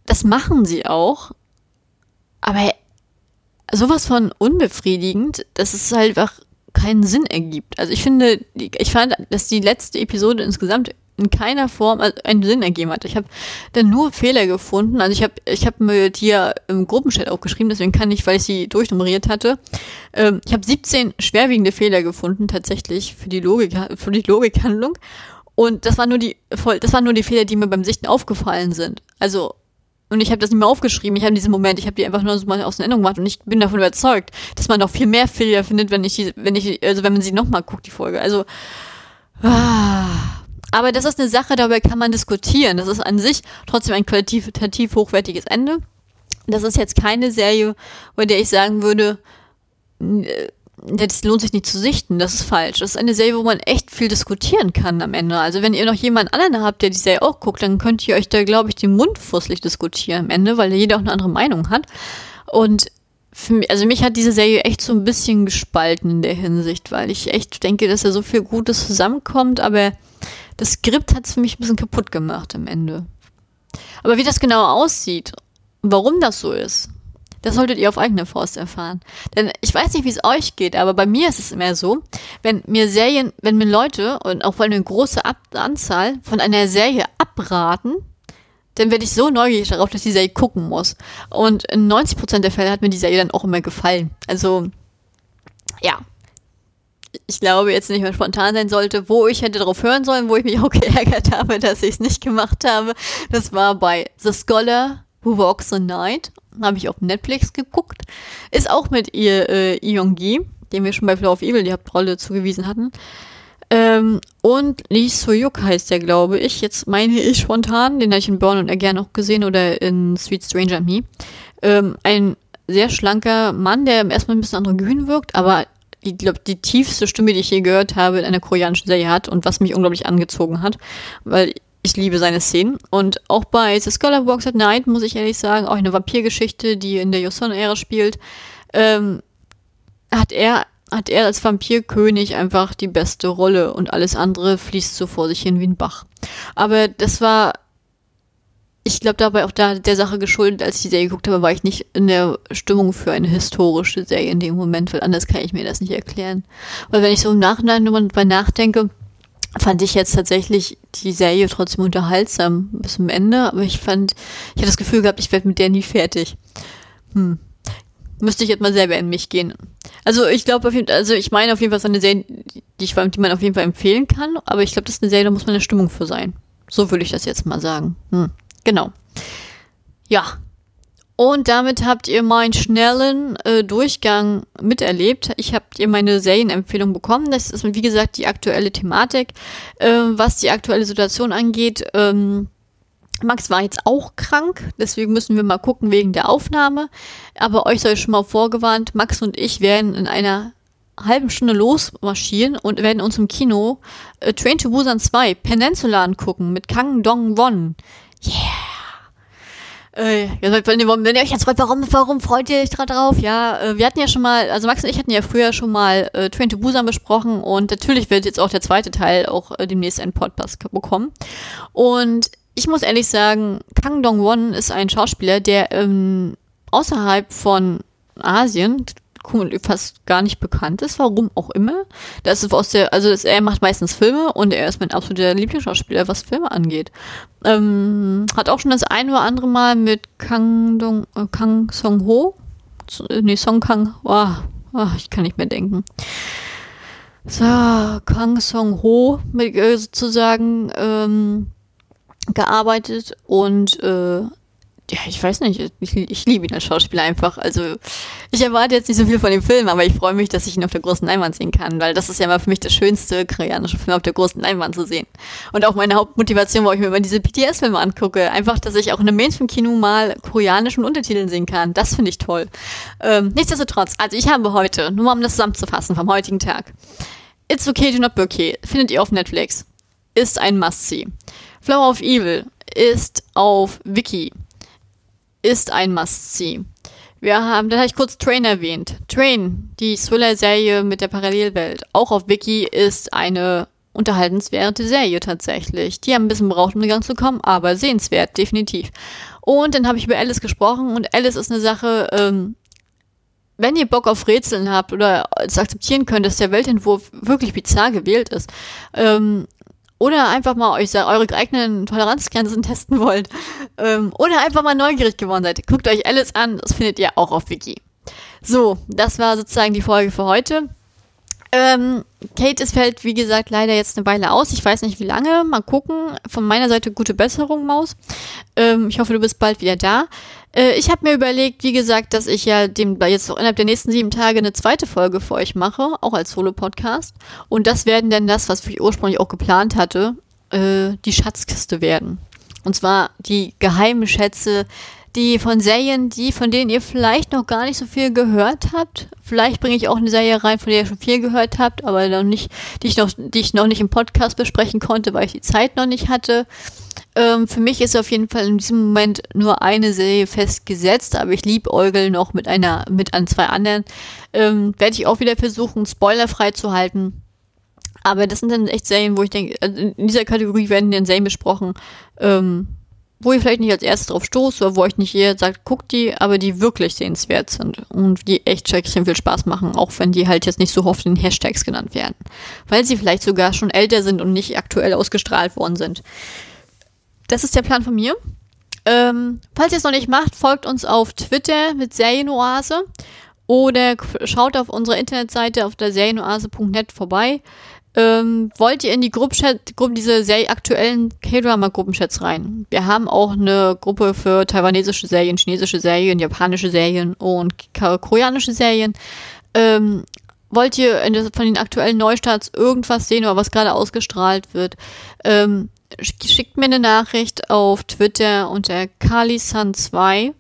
Das machen sie auch. Aber sowas von unbefriedigend, dass es halt einfach keinen Sinn ergibt. Also ich finde, ich fand, dass die letzte Episode insgesamt in keiner Form einen Sinn ergeben hat. Ich habe dann nur Fehler gefunden. Also ich habe ich hab mir die ja im Gruppenchat auch geschrieben, deswegen kann ich, weil ich sie durchnummeriert hatte, ähm, ich habe 17 schwerwiegende Fehler gefunden tatsächlich für die Logik, für die Logikhandlung. Und das waren nur die, das waren nur die Fehler, die mir beim Sichten aufgefallen sind. Also und ich habe das nicht mehr aufgeschrieben. Ich habe diesen Moment, ich habe die einfach nur so mal aus der Erinnerung gemacht und ich bin davon überzeugt, dass man noch viel mehr Fehler findet, wenn ich die, wenn ich, also wenn man sie nochmal guckt, die Folge. Also, ah. aber das ist eine Sache, darüber kann man diskutieren. Das ist an sich trotzdem ein qualitativ hochwertiges Ende. Das ist jetzt keine Serie, bei der ich sagen würde, äh, das lohnt sich nicht zu sichten, das ist falsch. Das ist eine Serie, wo man echt viel diskutieren kann am Ende. Also wenn ihr noch jemanden anderen habt, der die Serie auch guckt, dann könnt ihr euch da, glaube ich, den Mund fusselig diskutieren am Ende, weil jeder auch eine andere Meinung hat. Und für mich, also mich hat diese Serie echt so ein bisschen gespalten in der Hinsicht, weil ich echt denke, dass da so viel Gutes zusammenkommt, aber das Skript hat es für mich ein bisschen kaputt gemacht am Ende. Aber wie das genau aussieht, warum das so ist, das solltet ihr auf eigene Faust erfahren. Denn ich weiß nicht, wie es euch geht, aber bei mir ist es immer so, wenn mir Serien, wenn mir Leute und auch eine große Ab Anzahl von einer Serie abraten, dann werde ich so neugierig darauf, dass ich die Serie gucken muss. Und in 90% der Fälle hat mir die Serie dann auch immer gefallen. Also, ja. Ich glaube jetzt nicht mehr spontan sein sollte, wo ich hätte darauf hören sollen, wo ich mich auch geärgert habe, dass ich es nicht gemacht habe. Das war bei The Scholar Who Walks the Night habe ich auf Netflix geguckt. Ist auch mit ihr äh, Young-gi, dem wir schon bei Flow of Evil die Hauptrolle zugewiesen hatten. Ähm, und Lee Soyuk heißt der, glaube ich. Jetzt meine ich spontan, den habe ich in Burn und Again auch gesehen oder in Sweet Stranger Me. Ähm, ein sehr schlanker Mann, der erstmal ein bisschen androgyn wirkt, aber ich glaube, die tiefste Stimme, die ich je gehört habe in einer koreanischen Serie hat und was mich unglaublich angezogen hat, weil ich liebe seine Szenen. Und auch bei The Scholar Walks at Night, muss ich ehrlich sagen, auch eine Vampirgeschichte, die in der Yoson-Ära spielt, ähm, hat er hat er als Vampirkönig einfach die beste Rolle und alles andere fließt so vor sich hin wie ein Bach. Aber das war, ich glaube, dabei auch da der Sache geschuldet, als ich die Serie geguckt habe, war ich nicht in der Stimmung für eine historische Serie in dem Moment, weil anders kann ich mir das nicht erklären. Weil wenn ich so im Nachhinein drüber nachdenke, fand ich jetzt tatsächlich die Serie trotzdem unterhaltsam bis zum Ende, aber ich fand, ich hatte das Gefühl gehabt, ich werde mit der nie fertig. Hm. Müsste ich jetzt mal selber in mich gehen. Also ich glaube auf jeden Fall, also ich meine auf jeden Fall, es ist eine Serie, die, ich, die man auf jeden Fall empfehlen kann, aber ich glaube, das ist eine Serie, da muss man eine Stimmung für sein. So würde ich das jetzt mal sagen. Hm. Genau. Ja, und damit habt ihr meinen schnellen äh, Durchgang miterlebt. Ich habt ihr meine Serienempfehlung bekommen. Das ist, wie gesagt, die aktuelle Thematik. Äh, was die aktuelle Situation angeht, ähm, Max war jetzt auch krank, deswegen müssen wir mal gucken wegen der Aufnahme. Aber euch soll ich schon mal vorgewarnt, Max und ich werden in einer halben Stunde losmarschieren und werden uns im Kino äh, Train to Busan 2 Peninsula angucken mit Kang Dong Won. Yeah! Äh, wenn, ihr euch jetzt fragt, warum, warum freut ihr euch drauf? Ja, äh, wir hatten ja schon mal, also Max und ich hatten ja früher schon mal äh, Train to Busan besprochen und natürlich wird jetzt auch der zweite Teil auch äh, demnächst einen Podcast bekommen. Und ich muss ehrlich sagen, Kang Dong-won ist ein Schauspieler, der ähm, außerhalb von Asien fast gar nicht bekannt ist, warum auch immer. Das ist aus der, also das, er macht meistens Filme und er ist mein absoluter Lieblingsschauspieler, was Filme angeht. Ähm, hat auch schon das ein oder andere Mal mit Kang, Dong, äh, Kang Song Ho nee, Song Kang, oh, oh, ich kann nicht mehr denken. So, Kang Song Ho mit, äh, sozusagen ähm, gearbeitet und äh, ja, ich weiß nicht, ich, ich liebe ihn als Schauspieler einfach. Also ich erwarte jetzt nicht so viel von dem Film, aber ich freue mich, dass ich ihn auf der großen Leinwand sehen kann, weil das ist ja mal für mich der schönste koreanische Film auf der großen Leinwand zu sehen. Und auch meine Hauptmotivation, wo ich mir immer diese BTS-Filme angucke, einfach, dass ich auch in einem Mainstream-Kino mal koreanischen Untertiteln sehen kann. Das finde ich toll. Ähm, nichtsdestotrotz, also ich habe heute, nur mal um das zusammenzufassen vom heutigen Tag, It's Okay to Not Be Okay, findet ihr auf Netflix, ist ein Must-See. Flower of Evil ist auf Wiki ist ein Must-See. Wir haben, dann habe ich kurz Train erwähnt. Train, die Thriller-Serie mit der Parallelwelt, auch auf Wiki, ist eine unterhaltenswerte Serie tatsächlich. Die haben ein bisschen braucht, um in Gang zu kommen, aber sehenswert, definitiv. Und dann habe ich über Alice gesprochen und Alice ist eine Sache, ähm, wenn ihr Bock auf Rätseln habt oder es akzeptieren könnt, dass der Weltentwurf wirklich bizarr gewählt ist, ähm, oder einfach mal euch eure eigenen Toleranzgrenzen testen wollt ähm, oder einfach mal neugierig geworden seid, guckt euch Alice an, das findet ihr auch auf Wiki. So, das war sozusagen die Folge für heute. Ähm, Kate, es fällt, wie gesagt, leider jetzt eine Weile aus. Ich weiß nicht, wie lange. Mal gucken. Von meiner Seite gute Besserung, Maus. Ähm, ich hoffe, du bist bald wieder da. Äh, ich habe mir überlegt, wie gesagt, dass ich ja dem jetzt innerhalb der nächsten sieben Tage eine zweite Folge für euch mache, auch als Solo-Podcast. Und das werden dann das, was ich ursprünglich auch geplant hatte, äh, die Schatzkiste werden. Und zwar die geheimen Schätze die von Serien, die, von denen ihr vielleicht noch gar nicht so viel gehört habt. Vielleicht bringe ich auch eine Serie rein, von der ihr schon viel gehört habt, aber noch nicht, die ich noch, die ich noch nicht im Podcast besprechen konnte, weil ich die Zeit noch nicht hatte. Ähm, für mich ist auf jeden Fall in diesem Moment nur eine Serie festgesetzt, aber ich liebe Eugel noch mit einer, mit an zwei anderen. Ähm, Werde ich auch wieder versuchen, spoilerfrei zu halten. Aber das sind dann echt Serien, wo ich denke, also in dieser Kategorie werden dann Serien besprochen, ähm, wo ihr vielleicht nicht als erstes drauf stoßt oder wo euch nicht jeder sagt, guckt die, aber die wirklich sehenswert sind und die echt extrem viel Spaß machen, auch wenn die halt jetzt nicht so oft in Hashtags genannt werden. Weil sie vielleicht sogar schon älter sind und nicht aktuell ausgestrahlt worden sind. Das ist der Plan von mir. Ähm, falls ihr es noch nicht macht, folgt uns auf Twitter mit Serienoase oder schaut auf unserer Internetseite auf der serienoase.net vorbei. Ähm, wollt ihr in die Gruppenchat, Gruppe, diese sehr aktuellen K-Drama-Gruppenchats rein? Wir haben auch eine Gruppe für taiwanesische Serien, chinesische Serien, japanische Serien und koreanische Serien. Ähm, wollt ihr von den aktuellen Neustarts irgendwas sehen oder was gerade ausgestrahlt wird? Ähm, schickt mir eine Nachricht auf Twitter unter kalisan2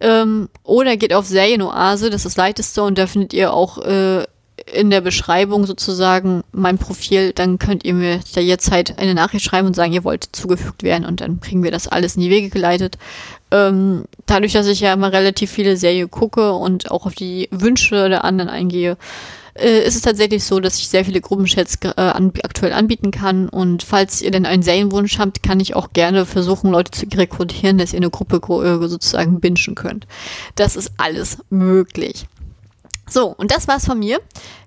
ähm, oder geht auf Serienoase, das ist das leichteste und da findet ihr auch äh, in der Beschreibung sozusagen mein Profil, dann könnt ihr mir da jetzt halt eine Nachricht schreiben und sagen, ihr wollt zugefügt werden und dann kriegen wir das alles in die Wege geleitet. Ähm, dadurch, dass ich ja immer relativ viele Serien gucke und auch auf die Wünsche der anderen eingehe, äh, ist es tatsächlich so, dass ich sehr viele Gruppenchats äh, an, aktuell anbieten kann. Und falls ihr denn einen Serienwunsch habt, kann ich auch gerne versuchen, Leute zu rekrutieren, dass ihr eine Gruppe äh, sozusagen bingen könnt. Das ist alles möglich. So, und das war's von mir.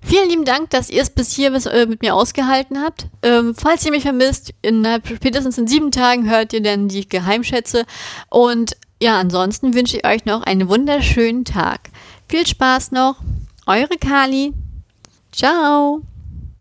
Vielen lieben Dank, dass ihr es bis hier bis, äh, mit mir ausgehalten habt. Ähm, falls ihr mich vermisst, innerhalb spätestens in sieben Tagen hört ihr dann die Geheimschätze. Und ja, ansonsten wünsche ich euch noch einen wunderschönen Tag. Viel Spaß noch. Eure Kali. Ciao.